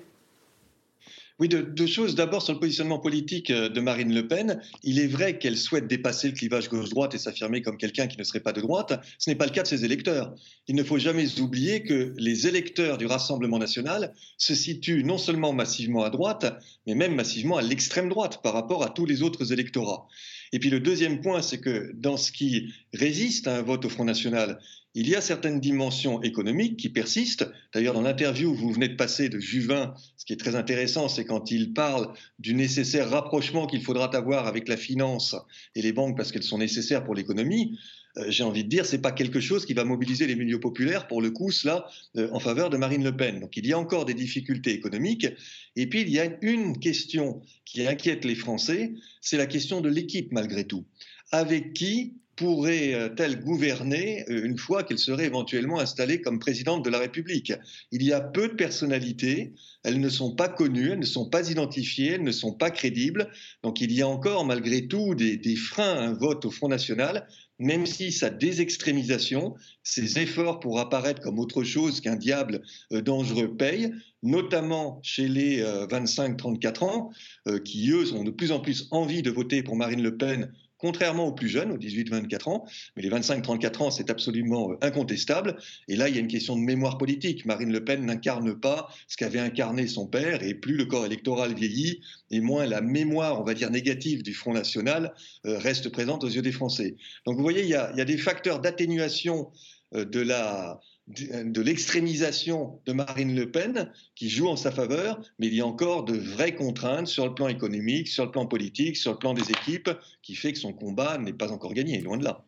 Oui, deux, choses. D'abord, sur le positionnement politique euh, de Marine Le Pen, il est vrai qu'elle souhaite dépasser le clivage gauche-droite et s'affirmer comme quelqu'un qui ne serait pas de droite. Ce n'est pas le cas de ses électeurs. Il ne faut jamais oublier que les électeurs du Rassemblement national se situent non seulement massivement à droite, mais même massivement à l'extrême droite par rapport à tous les autres électorats. Et puis le deuxième point, c'est que dans ce qui résiste à un vote au Front National, il y a certaines dimensions économiques qui persistent. D'ailleurs, dans l'interview que vous venez de passer de Juvin, ce qui est très intéressant, c'est quand il parle du nécessaire rapprochement qu'il faudra avoir avec la finance et les banques parce qu'elles sont nécessaires pour l'économie. Euh, j'ai envie de dire, c'est pas quelque chose qui va mobiliser les milieux populaires, pour le coup, cela, euh, en faveur de Marine Le Pen. Donc il y a encore des difficultés économiques. Et puis il y a une question qui inquiète les Français, c'est la question de l'équipe, malgré tout. Avec qui pourrait-elle gouverner euh, une fois qu'elle serait éventuellement installée comme présidente de la République Il y a peu de personnalités, elles ne sont pas connues, elles ne sont pas identifiées, elles ne sont pas crédibles. Donc il y a encore malgré tout des, freins à un vote au Front National même si sa désextrémisation, ses efforts pour apparaître comme autre chose qu'un diable euh, dangereux payent, notamment chez les 25-34 euh, ans, euh, qui eux ont de plus en plus envie de voter pour Marine Le Pen contrairement aux plus jeunes, aux 18-24 ans. Mais les 25-34 ans, c'est absolument euh, incontestable. Et là, il y a une question de mémoire politique. Marine Le Pen n'incarne pas ce qu'avait incarné son père, et plus le corps électoral vieillit, et moins la mémoire, on va dire, négative du Front National euh, reste présente aux yeux des Français. Donc vous voyez, il y a, des facteurs d'atténuation euh, de la de l'extrémisation de Marine Le Pen qui joue en sa faveur, mais il y a encore de vraies contraintes sur le plan économique, sur le plan politique, sur le plan des équipes, qui fait que son combat n'est pas encore gagné, loin de là.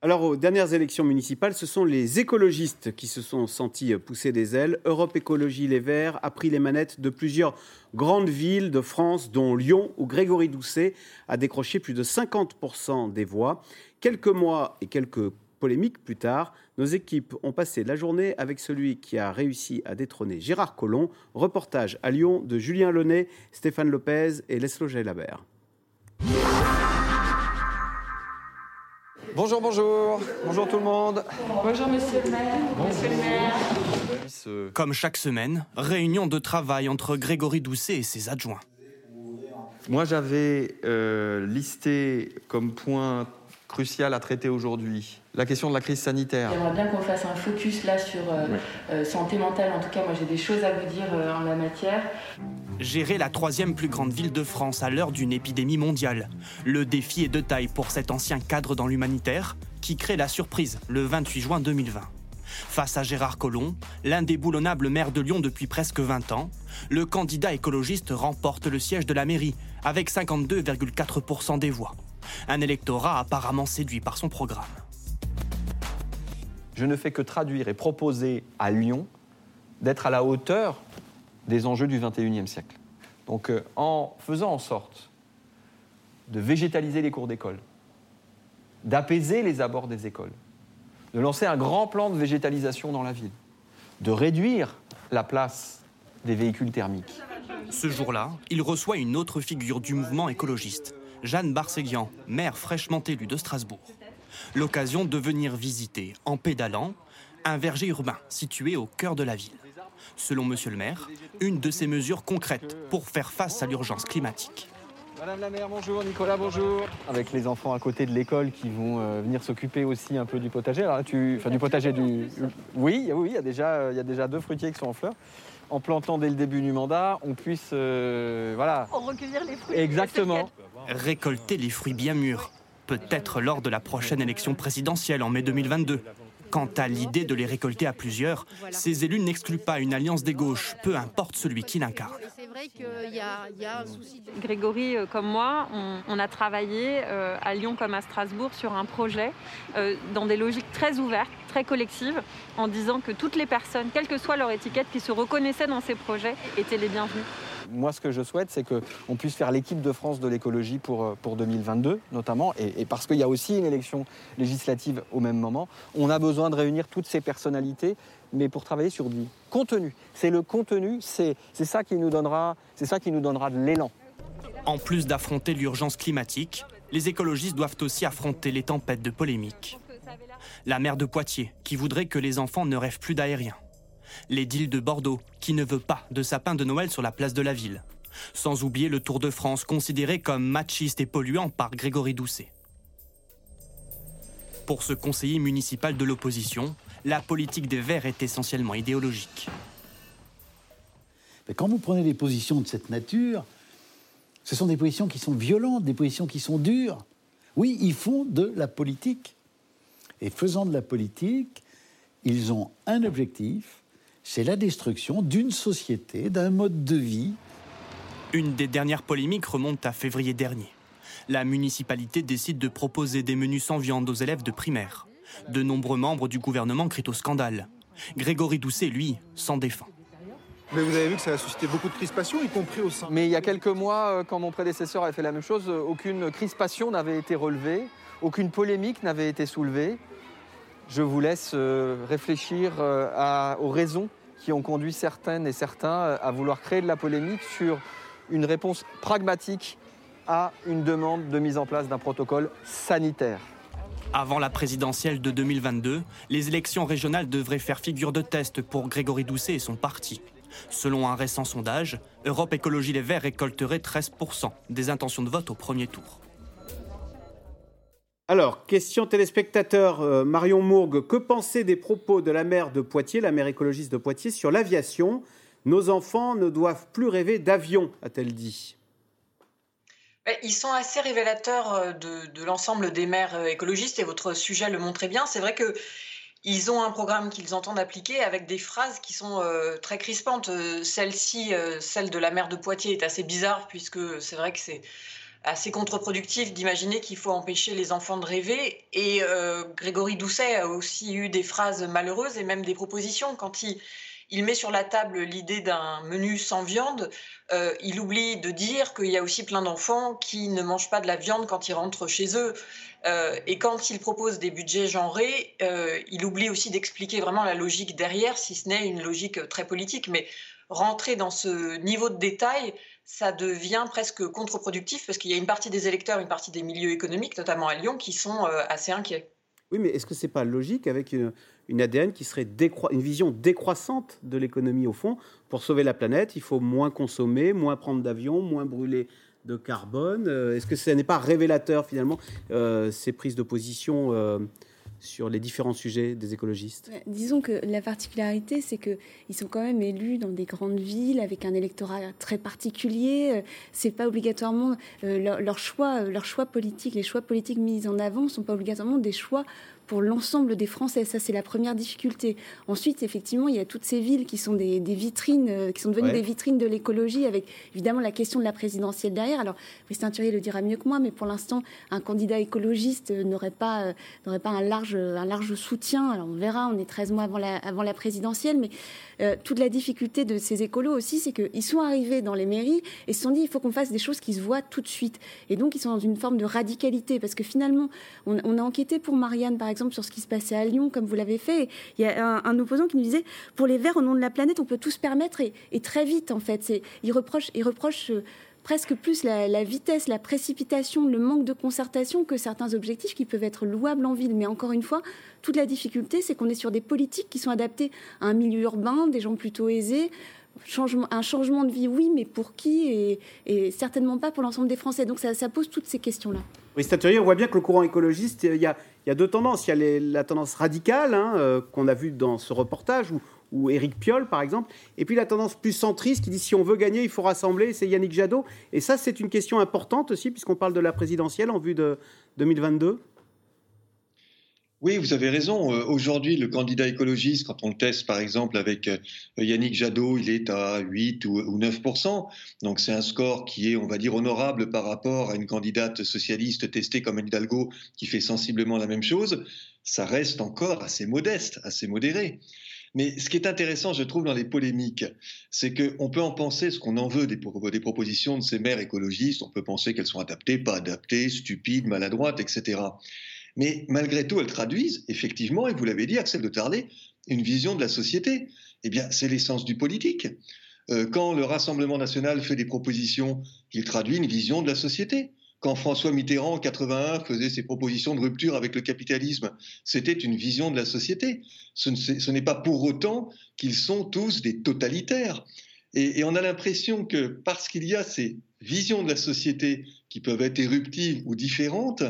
Alors, aux dernières élections municipales, ce sont les écologistes qui se sont sentis pousser des ailes. Europe Écologie Les Verts a pris les manettes de plusieurs grandes villes de France, dont Lyon, où Grégory Doucet a décroché plus de 50% des voix. Quelques mois et quelques polémiques plus tard, nos équipes ont passé la journée avec celui qui a réussi à détrôner Gérard Collomb. Reportage à Lyon de Julien Launay, Stéphane Lopez et Leslo Labert. Bonjour, bonjour. Bonjour tout le monde. Bonjour monsieur le maire. Monsieur le maire. Comme chaque semaine, réunion de travail entre Grégory Doucet et ses adjoints. Moi j'avais euh, listé comme point crucial à traiter aujourd'hui la question de la crise sanitaire. J'aimerais bien qu'on fasse un focus là sur euh, euh, santé mentale. En tout cas, moi j'ai des choses à vous dire euh, en la matière. Gérer la troisième plus grande ville de France à l'heure d'une épidémie mondiale. Le défi est de taille pour cet ancien cadre dans l'humanitaire qui crée la surprise le 28 juin 2020. Face à Gérard Collomb, l'indéboulonnable maire de Lyon depuis presque 20 ans, le candidat écologiste remporte le siège de la mairie avec 52,4% des voix. Un électorat apparemment séduit par son programme je ne fais que traduire et proposer à Lyon d'être à la hauteur des enjeux du XXIe siècle. Donc euh, en faisant en sorte de végétaliser les cours d'école, d'apaiser les abords des écoles, de lancer un grand plan de végétalisation dans la ville, de réduire la place des véhicules thermiques. Ce jour-là, il reçoit une autre figure du mouvement écologiste, Jeanne Barséguian, maire fraîchement élue de Strasbourg l'occasion de venir visiter, en pédalant, un verger urbain situé au cœur de la ville. Selon Monsieur le maire, une de ces mesures concrètes pour faire face à l'urgence climatique. Madame la maire, bonjour. Nicolas, bonjour. Avec les enfants à côté de l'école qui vont euh, venir s'occuper aussi un peu du potager. Alors, tu... Enfin, du potager du. Oui, oui, il y, a déjà, il y a déjà deux fruitiers qui sont en fleurs. En plantant dès le début du mandat, on puisse. Euh, voilà. En recueillir les fruits. Exactement. récolter les fruits bien mûrs, peut-être lors de la prochaine élection présidentielle en mai 2022. Quant à l'idée de les récolter à plusieurs, ces élus n'excluent pas une alliance des gauches, peu importe celui qui l'incarne. C'est vrai qu'il y, a un souci. Grégory, comme moi, on, a travaillé euh, à Lyon comme à Strasbourg sur un projet euh, dans des logiques très ouvertes, très collectives, en disant que toutes les personnes, quelle que soit leur étiquette, qui se reconnaissaient dans ces projets, étaient les bienvenues moi, ce que je souhaite, c'est qu'on puisse faire l'équipe de France de l'écologie pour, euh, pour 2022, notamment, et, parce qu'il y a aussi une élection législative au même moment. On a besoin de réunir toutes ces personnalités, mais pour travailler sur du contenu. C'est le contenu, c'est ça qui nous donnera, de l'élan. En plus d'affronter l'urgence climatique, les écologistes doivent aussi affronter les tempêtes de polémique. La maire de Poitiers, qui voudrait que les enfants ne rêvent plus d'aérien l'édile de Bordeaux, qui ne veut pas de sapin de Noël sur la place de la ville. Sans oublier le Tour de France considéré comme machiste et polluant par Grégory Doucet. Pour ce conseiller municipal de l'opposition, la politique des Verts est essentiellement idéologique. quand vous prenez des positions de cette nature, ce sont des positions qui sont violentes, des positions qui sont dures. Oui, ils font de la politique. Et faisant de la politique, ils ont un objectif, c'est la destruction d'une société, d'un mode de vie. Une des dernières polémiques remonte à février dernier. La municipalité décide de proposer des menus sans viande aux élèves de primaire. De nombreux membres du gouvernement crient au scandale. Grégory Doucet, lui, s'en défend. Mais vous avez vu que ça a suscité beaucoup de crispation, y compris au sein. Mais il y a quelques mois, euh, quand mon prédécesseur avait fait la même chose, euh, aucune crispation n'avait été relevée, aucune polémique n'avait été soulevée. Je vous laisse euh, réfléchir aux raisons qui ont conduit certaines et certains euh, à vouloir créer de la polémique sur une réponse pragmatique à une demande de mise en place d'un protocole sanitaire. Avant la présidentielle de 2022, les élections régionales devraient faire figure de test pour Grégory Doucet et son parti. Selon un récent sondage, Europe Écologie Les Verts récolterait 13% des intentions de vote au premier tour. Alors, question téléspectateur euh, Marion Mourgue. Que penser des propos de la maire de Poitiers, la maire écologiste de Poitiers, sur l'aviation? Nos enfants ne doivent plus rêver d'avion, a-t-elle dit. Ils sont assez révélateurs euh, de, l'ensemble des maires euh, écologistes et votre sujet le montrait bien. C'est vrai que ils ont un programme qu'ils entendent appliquer avec des phrases qui sont très crispantes. Celle-ci, celle de la maire de Poitiers, est assez bizarre puisque c'est vrai que c'est assez contre-productif d'imaginer qu'il faut empêcher les enfants de rêver. Et euh, Grégory Doucet a aussi eu des phrases malheureuses et même des propositions. Quand il, met sur la table l'idée d'un menu sans viande, euh, il oublie de dire qu'il y a aussi plein d'enfants qui ne mangent pas de la viande quand ils rentrent chez eux. Euh, et quand il propose des budgets genrés, il oublie aussi d'expliquer vraiment la logique derrière, si ce n'est une logique très politique. Mais rentrer dans ce niveau de détail, ça devient presque contre-productif parce qu'il y a une partie des électeurs, une partie des milieux économiques, notamment à Lyon, qui sont euh, assez inquiets. Oui, mais est-ce que ce n'est pas logique avec une, ADN qui serait une vision décroissante de l'économie au fond? Pour sauver la planète, il faut moins consommer, moins prendre d'avion, moins brûler de carbone. Euh, est-ce que ce n'est pas révélateur finalement euh, ces prises de position sur les différents sujets des écologistes Disons que la particularité, c'est qu'ils sont quand même élus dans des grandes villes avec un électorat très particulier. Euh, c'est pas obligatoirement euh, leur, choix, euh, leur choix politique, les choix politiques mis en avant sont pas obligatoirement des choix pour l'ensemble des Français. Ça, c'est la première difficulté. Ensuite, effectivement, il y a toutes ces villes qui sont des, vitrines, euh, qui sont devenues des vitrines de l'écologie, avec évidemment la question de la présidentielle derrière. Alors, Christian Thurier le dira mieux que moi, mais pour l'instant, un candidat écologiste n'aurait pas, euh, n'aurait pas un large, un large soutien. Alors, on verra, on est 13 mois avant la, avant la présidentielle, mais euh, toute la difficulté de ces écolos aussi, c'est qu'ils sont arrivés dans les mairies et se sont dit il faut qu'on fasse des choses qui se voient tout de suite. Et donc, ils sont dans une forme de radicalité, parce que finalement, on, on a enquêté pour Marianne, par exemple, exemple, sur ce qui se passait à Lyon, comme vous l'avez fait. Il y a un, opposant qui nous disait, pour les Verts, au nom de la planète, on peut tout se permettre et, très vite, en fait. Il reproche, il reproche euh, presque plus la, vitesse, la précipitation, le manque de concertation que certains objectifs qui peuvent être louables en ville. Mais encore une fois, toute la difficulté, c'est qu'on est sur des politiques qui sont adaptées à un milieu urbain, des gens plutôt aisés. Changement, un changement de vie, oui, mais pour qui et, certainement pas pour l'ensemble des Français. Donc ça, pose toutes ces questions-là. Oui, on voit bien que le courant écologiste, il y a, il y a deux tendances. Il y a la tendance radicale hein, euh, qu'on a vue dans ce reportage où, ou Éric Piolle, par exemple. Et puis la tendance plus centriste qui dit si on veut gagner, il faut rassembler, c'est Yannick Jadot. Et ça, c'est une question importante aussi, puisqu'on parle de la présidentielle en vue de 2022. Oui, vous avez raison. Euh, aujourd'hui, le candidat écologiste, quand on le teste par exemple avec euh, Yannick Jadot, il est à 8 ou 9% Donc c'est un score qui est, on va dire, honorable par rapport à une candidate socialiste testée comme Hidalgo qui fait sensiblement la même chose. Ça reste encore assez modeste, assez modéré. Mais ce qui est intéressant, je trouve, dans les polémiques, c'est qu'on peut en penser ce qu'on en veut des, des, propositions de ces maires écologistes. On peut penser qu'elles sont adaptées, pas adaptées, stupides, maladroites, etc. Mais malgré tout, elles traduisent effectivement, et vous l'avez dit, Axel de Tarlet, une vision de la société. Eh bien, c'est l'essence du politique. Euh, quand le Rassemblement national fait des propositions, il traduit une vision de la société. Quand François Mitterrand, en 81, faisait ses propositions de rupture avec le capitalisme, c'était une vision de la société. Ce n'est pas pour autant qu'ils sont tous des totalitaires. Et, et on a l'impression que parce qu'il y a ces visions de la société qui peuvent être éruptives ou différentes,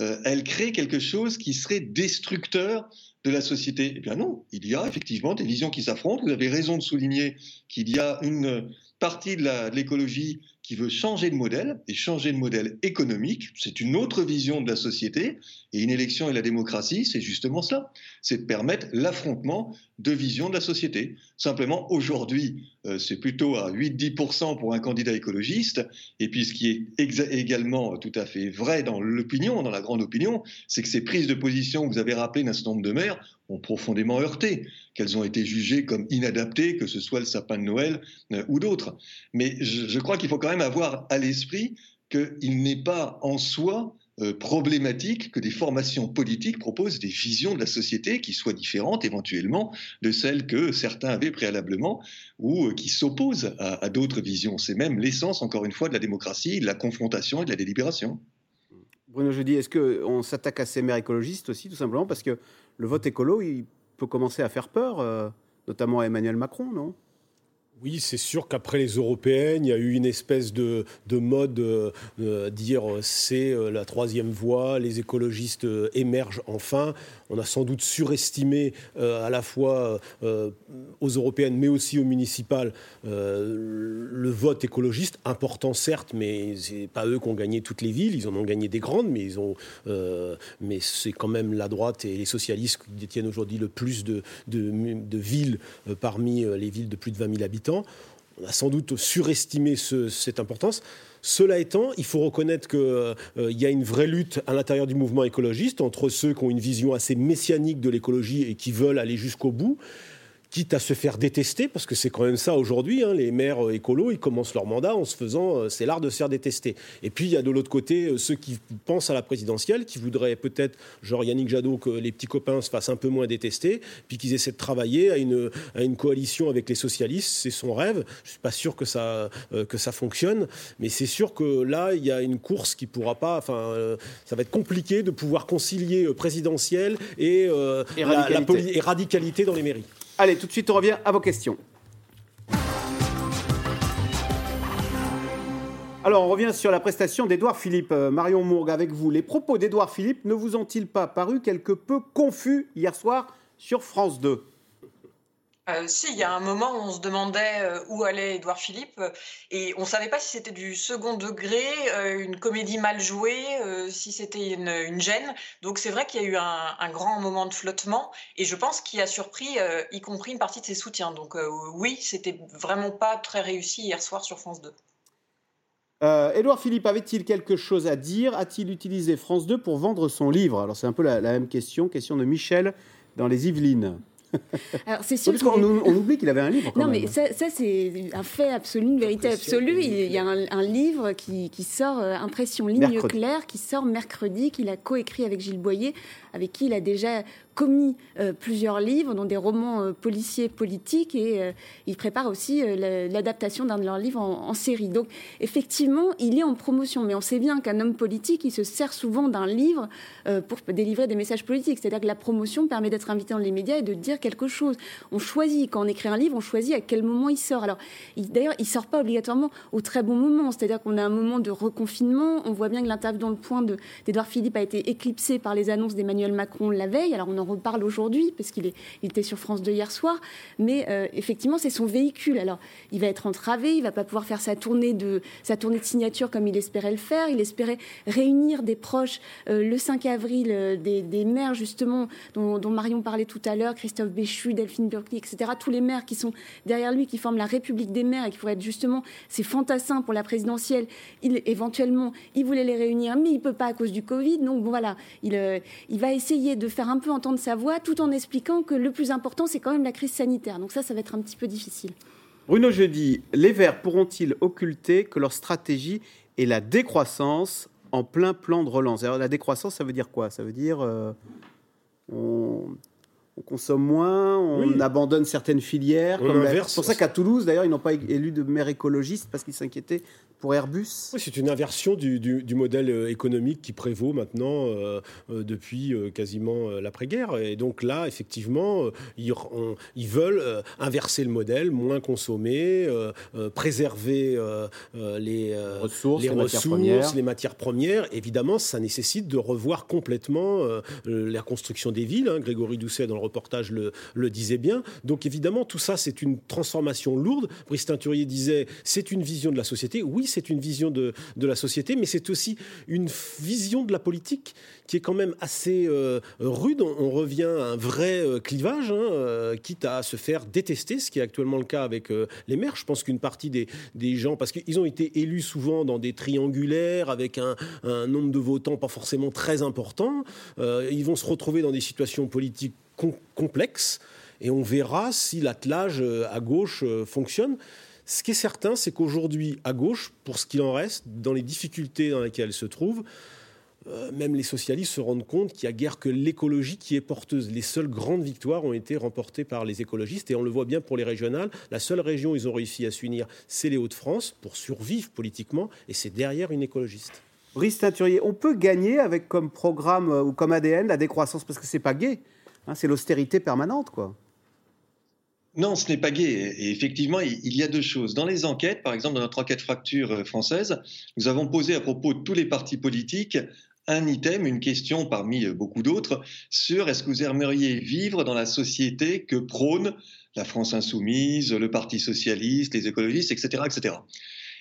euh, elle crée quelque chose qui serait destructeur de la société. Eh bien non, il y a effectivement des visions qui s'affrontent. Vous avez raison de souligner qu'il y a une partie de l'écologie qui veut changer de modèle et changer de modèle économique. C'est une autre vision de la société. Et une élection et la démocratie, c'est justement cela. C'est permettre l'affrontement de visions de la société. Simplement, aujourd'hui, euh, c'est plutôt à 8-10% pour un candidat écologiste. Et puis, ce qui est également tout à fait vrai dans l'opinion, dans la grande opinion, c'est que ces prises de position vous avez rappelées d'un certain nombre de maires profondément heurté, qu'elles ont été jugées comme inadaptées, que ce soit le sapin de Noël euh, ou d'autres. Mais je, crois qu'il faut quand même avoir à l'esprit qu'il n'est pas en soi euh, problématique que des formations politiques proposent des visions de la société qui soient différentes éventuellement de celles que certains avaient préalablement ou euh, qui s'opposent à, à d'autres visions. C'est même l'essence, encore une fois, de la démocratie, de la confrontation et de la délibération. Bruno Jeudi, est-ce qu'on s'attaque à ces maires écologistes aussi, tout simplement parce que le vote écolo, il peut commencer à faire peur, euh, notamment à Emmanuel Macron, non? Oui, c'est sûr qu'après les européennes, il y a eu une espèce de, mode euh, euh, dire c'est la troisième voie, les écologistes émergent enfin. On a sans doute surestimé à la fois aux européennes mais aussi aux municipales le vote écologiste, important certes, mais c'est pas eux qui ont gagné toutes les villes, ils en ont gagné des grandes, mais, mais c'est quand même la droite et les socialistes qui détiennent aujourd'hui le plus de, de villes parmi les villes de plus de 20 000 habitants. On a sans doute surestimé cette importance. Cela étant, il faut reconnaître qu'il euh, y a une vraie lutte à l'intérieur du mouvement écologiste entre ceux qui ont une vision assez messianique de l'écologie et qui veulent aller jusqu'au bout, quitte à se faire détester, parce que c'est quand même ça aujourd'hui, hein, les maires euh, écolos, ils commencent leur mandat en se faisant, euh, c'est l'art de se faire détester. Et puis il y a de l'autre côté euh, ceux qui pensent à la présidentielle, qui voudraient peut-être, genre Yannick Jadot, que les petits copains se fassent un peu moins détester, puis qu'ils essaient de travailler à une, à une coalition avec les socialistes, c'est son rêve. Je suis pas sûr que ça, que ça fonctionne, mais c'est sûr que là, il y a une course qui pourra pas, enfin, ça va être compliqué de pouvoir concilier présidentielle et, et, radicalité. et radicalité dans les mairies. Allez, tout de suite, on revient à vos questions. Alors, on revient sur la prestation d'Edouard Philippe. Euh, Marion Mourgue, avec vous. Les propos d'Edouard Philippe ne vous ont-ils pas paru quelque peu confus hier soir sur France 2 euh, si, il y a un moment où on se demandait euh, où allait Édouard Philippe et on ne savait pas si c'était du second degré, euh, une comédie mal jouée, si c'était une, gêne. Donc c'est vrai qu'il y a eu un, grand moment de flottement et je pense qu'il a surpris, y compris une partie de ses soutiens. Donc oui, c'était vraiment pas très réussi hier soir sur France 2. Édouard Philippe avait-il quelque chose à dire? A-t-il utilisé France 2 pour vendre son livre? Alors c'est un peu la même question, question de Michel dans les Yvelines. Alors c'est sûr. Parce qu'on on oublie qu'il avait un livre. non, mais ça, c'est un fait absolu, une vérité absolue. Il y a un, livre qui, sort, euh, Impression ligne claire, qui sort mercredi, qu'il a coécrit avec Gilles Boyer, avec qui il a déjà commis euh, plusieurs livres, dont des romans euh, policiers politiques, et euh, il prépare aussi l'adaptation d'un de leurs livres en, série. Donc, effectivement, il est en promotion, mais on sait bien qu'un homme politique, il se sert souvent d'un livre pour délivrer des messages politiques. C'est-à-dire que la promotion permet d'être invité dans les médias et de dire quelque chose. On choisit, quand on écrit un livre, on choisit à quel moment il sort. Alors, d'ailleurs, il sort pas obligatoirement au très bon moment. C'est-à-dire qu'on a un moment de reconfinement. On voit bien que l'interview dans le point d'Edouard Philippe a été éclipsé par les annonces d'Emmanuel Macron la veille. Alors, on en reparle aujourd'hui, parce qu'il était sur France 2 hier soir. Mais euh, effectivement, c'est son véhicule. Alors, il va être entravé, il va pas pouvoir faire sa tournée de, sa tournée de signature comme il espérait le faire. Il espérait réunir des proches euh, le 5 avril, euh, des, maires, justement, dont, Marion parlait tout à l'heure, Christophe Béchu, Delphine Burkley, etc. Tous les maires qui sont derrière lui, qui forment la République des maires et qui pourraient être justement ses fantassins pour la présidentielle. Éventuellement, il voulait les réunir, mais il peut pas à cause du Covid. Donc, bon, voilà, il, il va essayer de faire un peu entendre sa voix tout en expliquant que le plus important, c'est quand même la crise sanitaire. Donc ça, ça va être un petit peu difficile. Bruno Jeudi, les Verts pourront-ils occulter que leur stratégie est la décroissance en plein plan de relance? Alors, La décroissance, ça veut dire quoi? Ça veut dire euh, on, consomme moins, on abandonne certaines filières. C'est pour ça qu'à Toulouse, d'ailleurs, ils n'ont pas élu de maire écologiste parce qu'ils s'inquiétaient pour Airbus Oui, c'est une inversion du, du, modèle euh, économique qui prévaut maintenant euh, euh, depuis quasiment l'après-guerre. Et donc là, effectivement, ils, ils, veulent inverser le modèle, moins consommer, préserver les ressources, les, les, matières premières. les, matières premières. Évidemment, ça nécessite de revoir complètement la construction des villes. Hein. Grégory Doucet, dans le reportage, le, disait bien. Donc évidemment, tout ça, c'est une transformation lourde. Brice Teinturier disait, c'est une vision de la société. Oui, c'est une vision de, la société, mais c'est aussi une vision de la politique qui est quand même assez euh, rude. On, revient à un vrai euh, clivage, hein, euh, quitte à se faire détester, ce qui est actuellement le cas avec les maires. Je pense qu'une partie des, gens, parce qu'ils ont été élus souvent dans des triangulaires, avec un, nombre de votants pas forcément très important, ils vont se retrouver dans des situations politiques complexes. Et on verra si l'attelage à gauche fonctionne. Ce qui est certain, c'est qu'aujourd'hui, à gauche, pour ce qu'il en reste, dans les difficultés dans lesquelles elle se trouve, euh, même les socialistes se rendent compte qu'il n'y a guère que l'écologie qui est porteuse. Les seules grandes victoires ont été remportées par les écologistes et on le voit bien pour les régionales. La seule région où ils ont réussi à s'unir, c'est les Hauts-de-France pour survivre politiquement et c'est derrière une écologiste. Brice Teinturier, on peut gagner avec comme programme euh, ou comme ADN la décroissance parce que c'est pas gay. Hein, c'est l'austérité permanente, quoi. Non, ce n'est pas gay. Et effectivement, il y a deux choses. Dans les enquêtes, par exemple, dans notre enquête fracture euh, française, nous avons posé à propos de tous les partis politiques un item, une question parmi euh, beaucoup d'autres, sur est-ce que vous aimeriez vivre dans la société que prône la France insoumise, le Parti socialiste, les écologistes, etc., etc.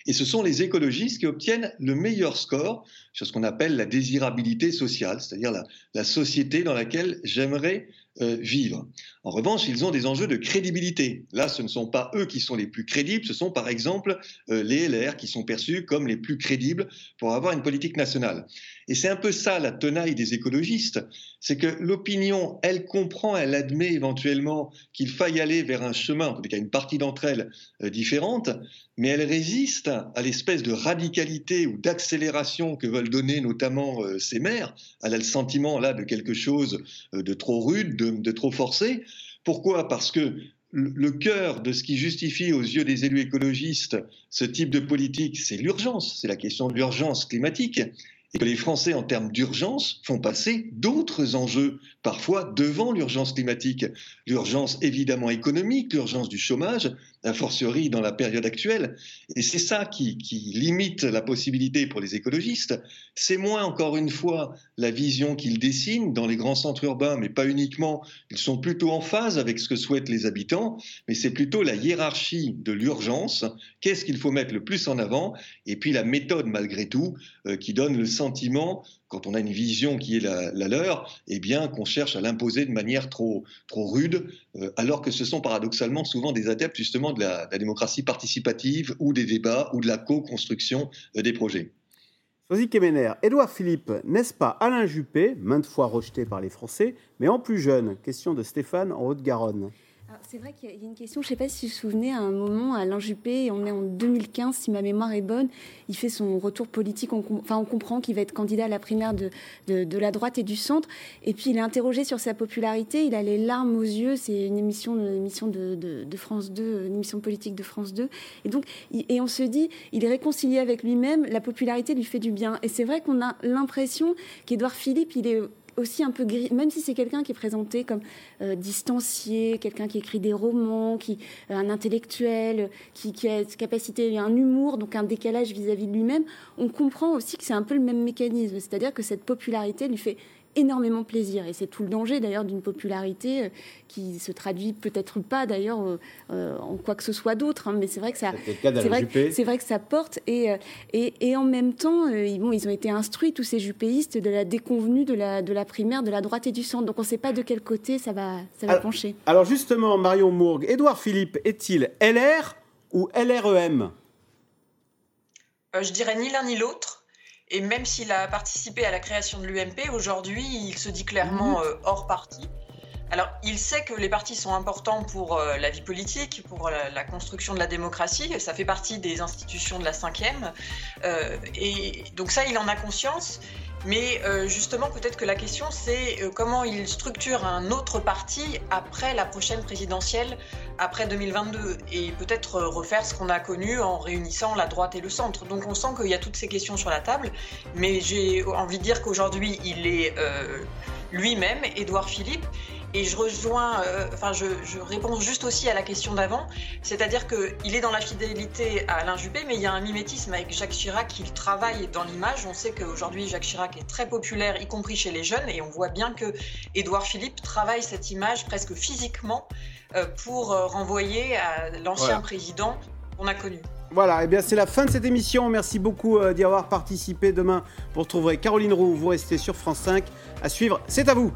Et ce sont les écologistes qui obtiennent le meilleur score sur ce qu'on appelle la désirabilité sociale, c'est-à-dire la, société dans laquelle j'aimerais euh, vivre. En revanche, ils ont des enjeux de crédibilité. Là, ce ne sont pas eux qui sont les plus crédibles, ce sont par exemple euh, les LR qui sont perçus comme les plus crédibles pour avoir une politique nationale. Et c'est un peu ça la tenaille des écologistes, c'est que l'opinion, elle comprend, elle admet éventuellement qu'il faille aller vers un chemin, en tout cas une partie d'entre elles euh, différente, mais elle résiste à l'espèce de radicalité ou d'accélération que veulent donner notamment ces maires. Elle a le sentiment là de quelque chose de trop rude, de, trop forcé. Pourquoi? Parce que le cœur de ce qui justifie aux yeux des élus écologistes ce type de politique, c'est l'urgence, c'est la question de l'urgence climatique et que les Français, en termes d'urgence, font passer d'autres enjeux, parfois devant l'urgence climatique. L'urgence évidemment économique, l'urgence du chômage, a fortiori dans la période actuelle. Et c'est ça qui, limite la possibilité pour les écologistes. C'est moins, encore une fois, la vision qu'ils dessinent dans les grands centres urbains, mais pas uniquement. Ils sont plutôt en phase avec ce que souhaitent les habitants, mais c'est plutôt la hiérarchie de l'urgence. Qu'est-ce qu'il faut mettre le plus en avant? Et puis la méthode, malgré tout, euh, qui donne le sentiment quand on a une vision qui est la, leur, eh bien qu'on cherche à l'imposer de manière trop, trop rude, euh, alors que ce sont paradoxalement souvent des adeptes justement de la, démocratie participative ou des débats ou de la co-construction euh, des projets. Sosie Kemener, Édouard Philippe, n'est-ce pas Alain Juppé, maintes fois rejeté par les Français, mais en plus jeune? Question de Stéphane en Haute-Garonne. C'est vrai qu'il y a une question, je ne sais pas si vous vous souvenez, à un moment, Alain Juppé, on est en 2015, si ma mémoire est bonne, il fait son retour politique, on, enfin on comprend qu'il va être candidat à la primaire de, de, la droite et du centre, et puis il est interrogé sur sa popularité, il a les larmes aux yeux, c'est une émission, une émission de, de, France 2, une émission politique de France 2, et donc, et on se dit, il est réconcilié avec lui-même, la popularité lui fait du bien, et c'est vrai qu'on a l'impression qu'Édouard Philippe, il est aussi un peu gris, même si c'est quelqu'un qui est présenté comme euh, distancié, quelqu'un qui écrit des romans, qui euh, un intellectuel, qui, qui, a une capacité, un humour, donc un décalage vis-à-vis de lui-même, on comprend aussi que c'est un peu le même mécanisme, c'est-à-dire que cette popularité lui fait énormément plaisir. Et c'est tout le danger d'ailleurs d'une popularité euh, qui se traduit peut-être pas d'ailleurs euh, en quoi que ce soit d'autre, hein, mais c'est vrai que ça, c'est vrai, que, vrai que ça porte. Et, et, et en même temps, ils, bon, ils ont été instruits tous ces jupéistes de la déconvenue de la, de la primaire, de la droite et du centre. Donc on ne sait pas de quel côté ça va, ça va pencher. Alors justement, Marion Mourgue, Édouard Philippe est-il LR ou LREM Je dirais ni l'un ni l'autre. Et même s'il a participé à la création de l'UMP, aujourd'hui, il se dit clairement mhm. euh, hors parti. Alors, il sait que les partis sont importants pour euh, la vie politique, pour la, construction de la démocratie. Ça fait partie des institutions de la cinquième. Euh, et donc ça, il en a conscience. Mais euh, justement, peut-être que la question, c'est comment il structure un autre parti après la prochaine présidentielle, après 2022, et peut-être refaire ce qu'on a connu en réunissant la droite et le centre. Donc on sent qu'il y a toutes ces questions sur la table. Mais j'ai envie de dire qu'aujourd'hui, il est lui-même, Édouard Philippe. Et je rejoins, euh, enfin, je, réponds juste aussi à la question d'avant, c'est-à-dire qu'il est dans la fidélité à Alain Juppé, mais il y a un mimétisme avec Jacques Chirac il travaille dans l'image. On sait qu'aujourd'hui, Jacques Chirac est très populaire, y compris chez les jeunes, et on voit bien que Édouard Philippe travaille cette image presque physiquement euh, pour euh, renvoyer à l'ancien président qu'on a connu. Voilà, et eh bien c'est la fin de cette émission. Merci beaucoup d'y avoir participé. Demain, vous retrouverez Caroline Roux. Vous restez sur France 5. À suivre, c'est à vous.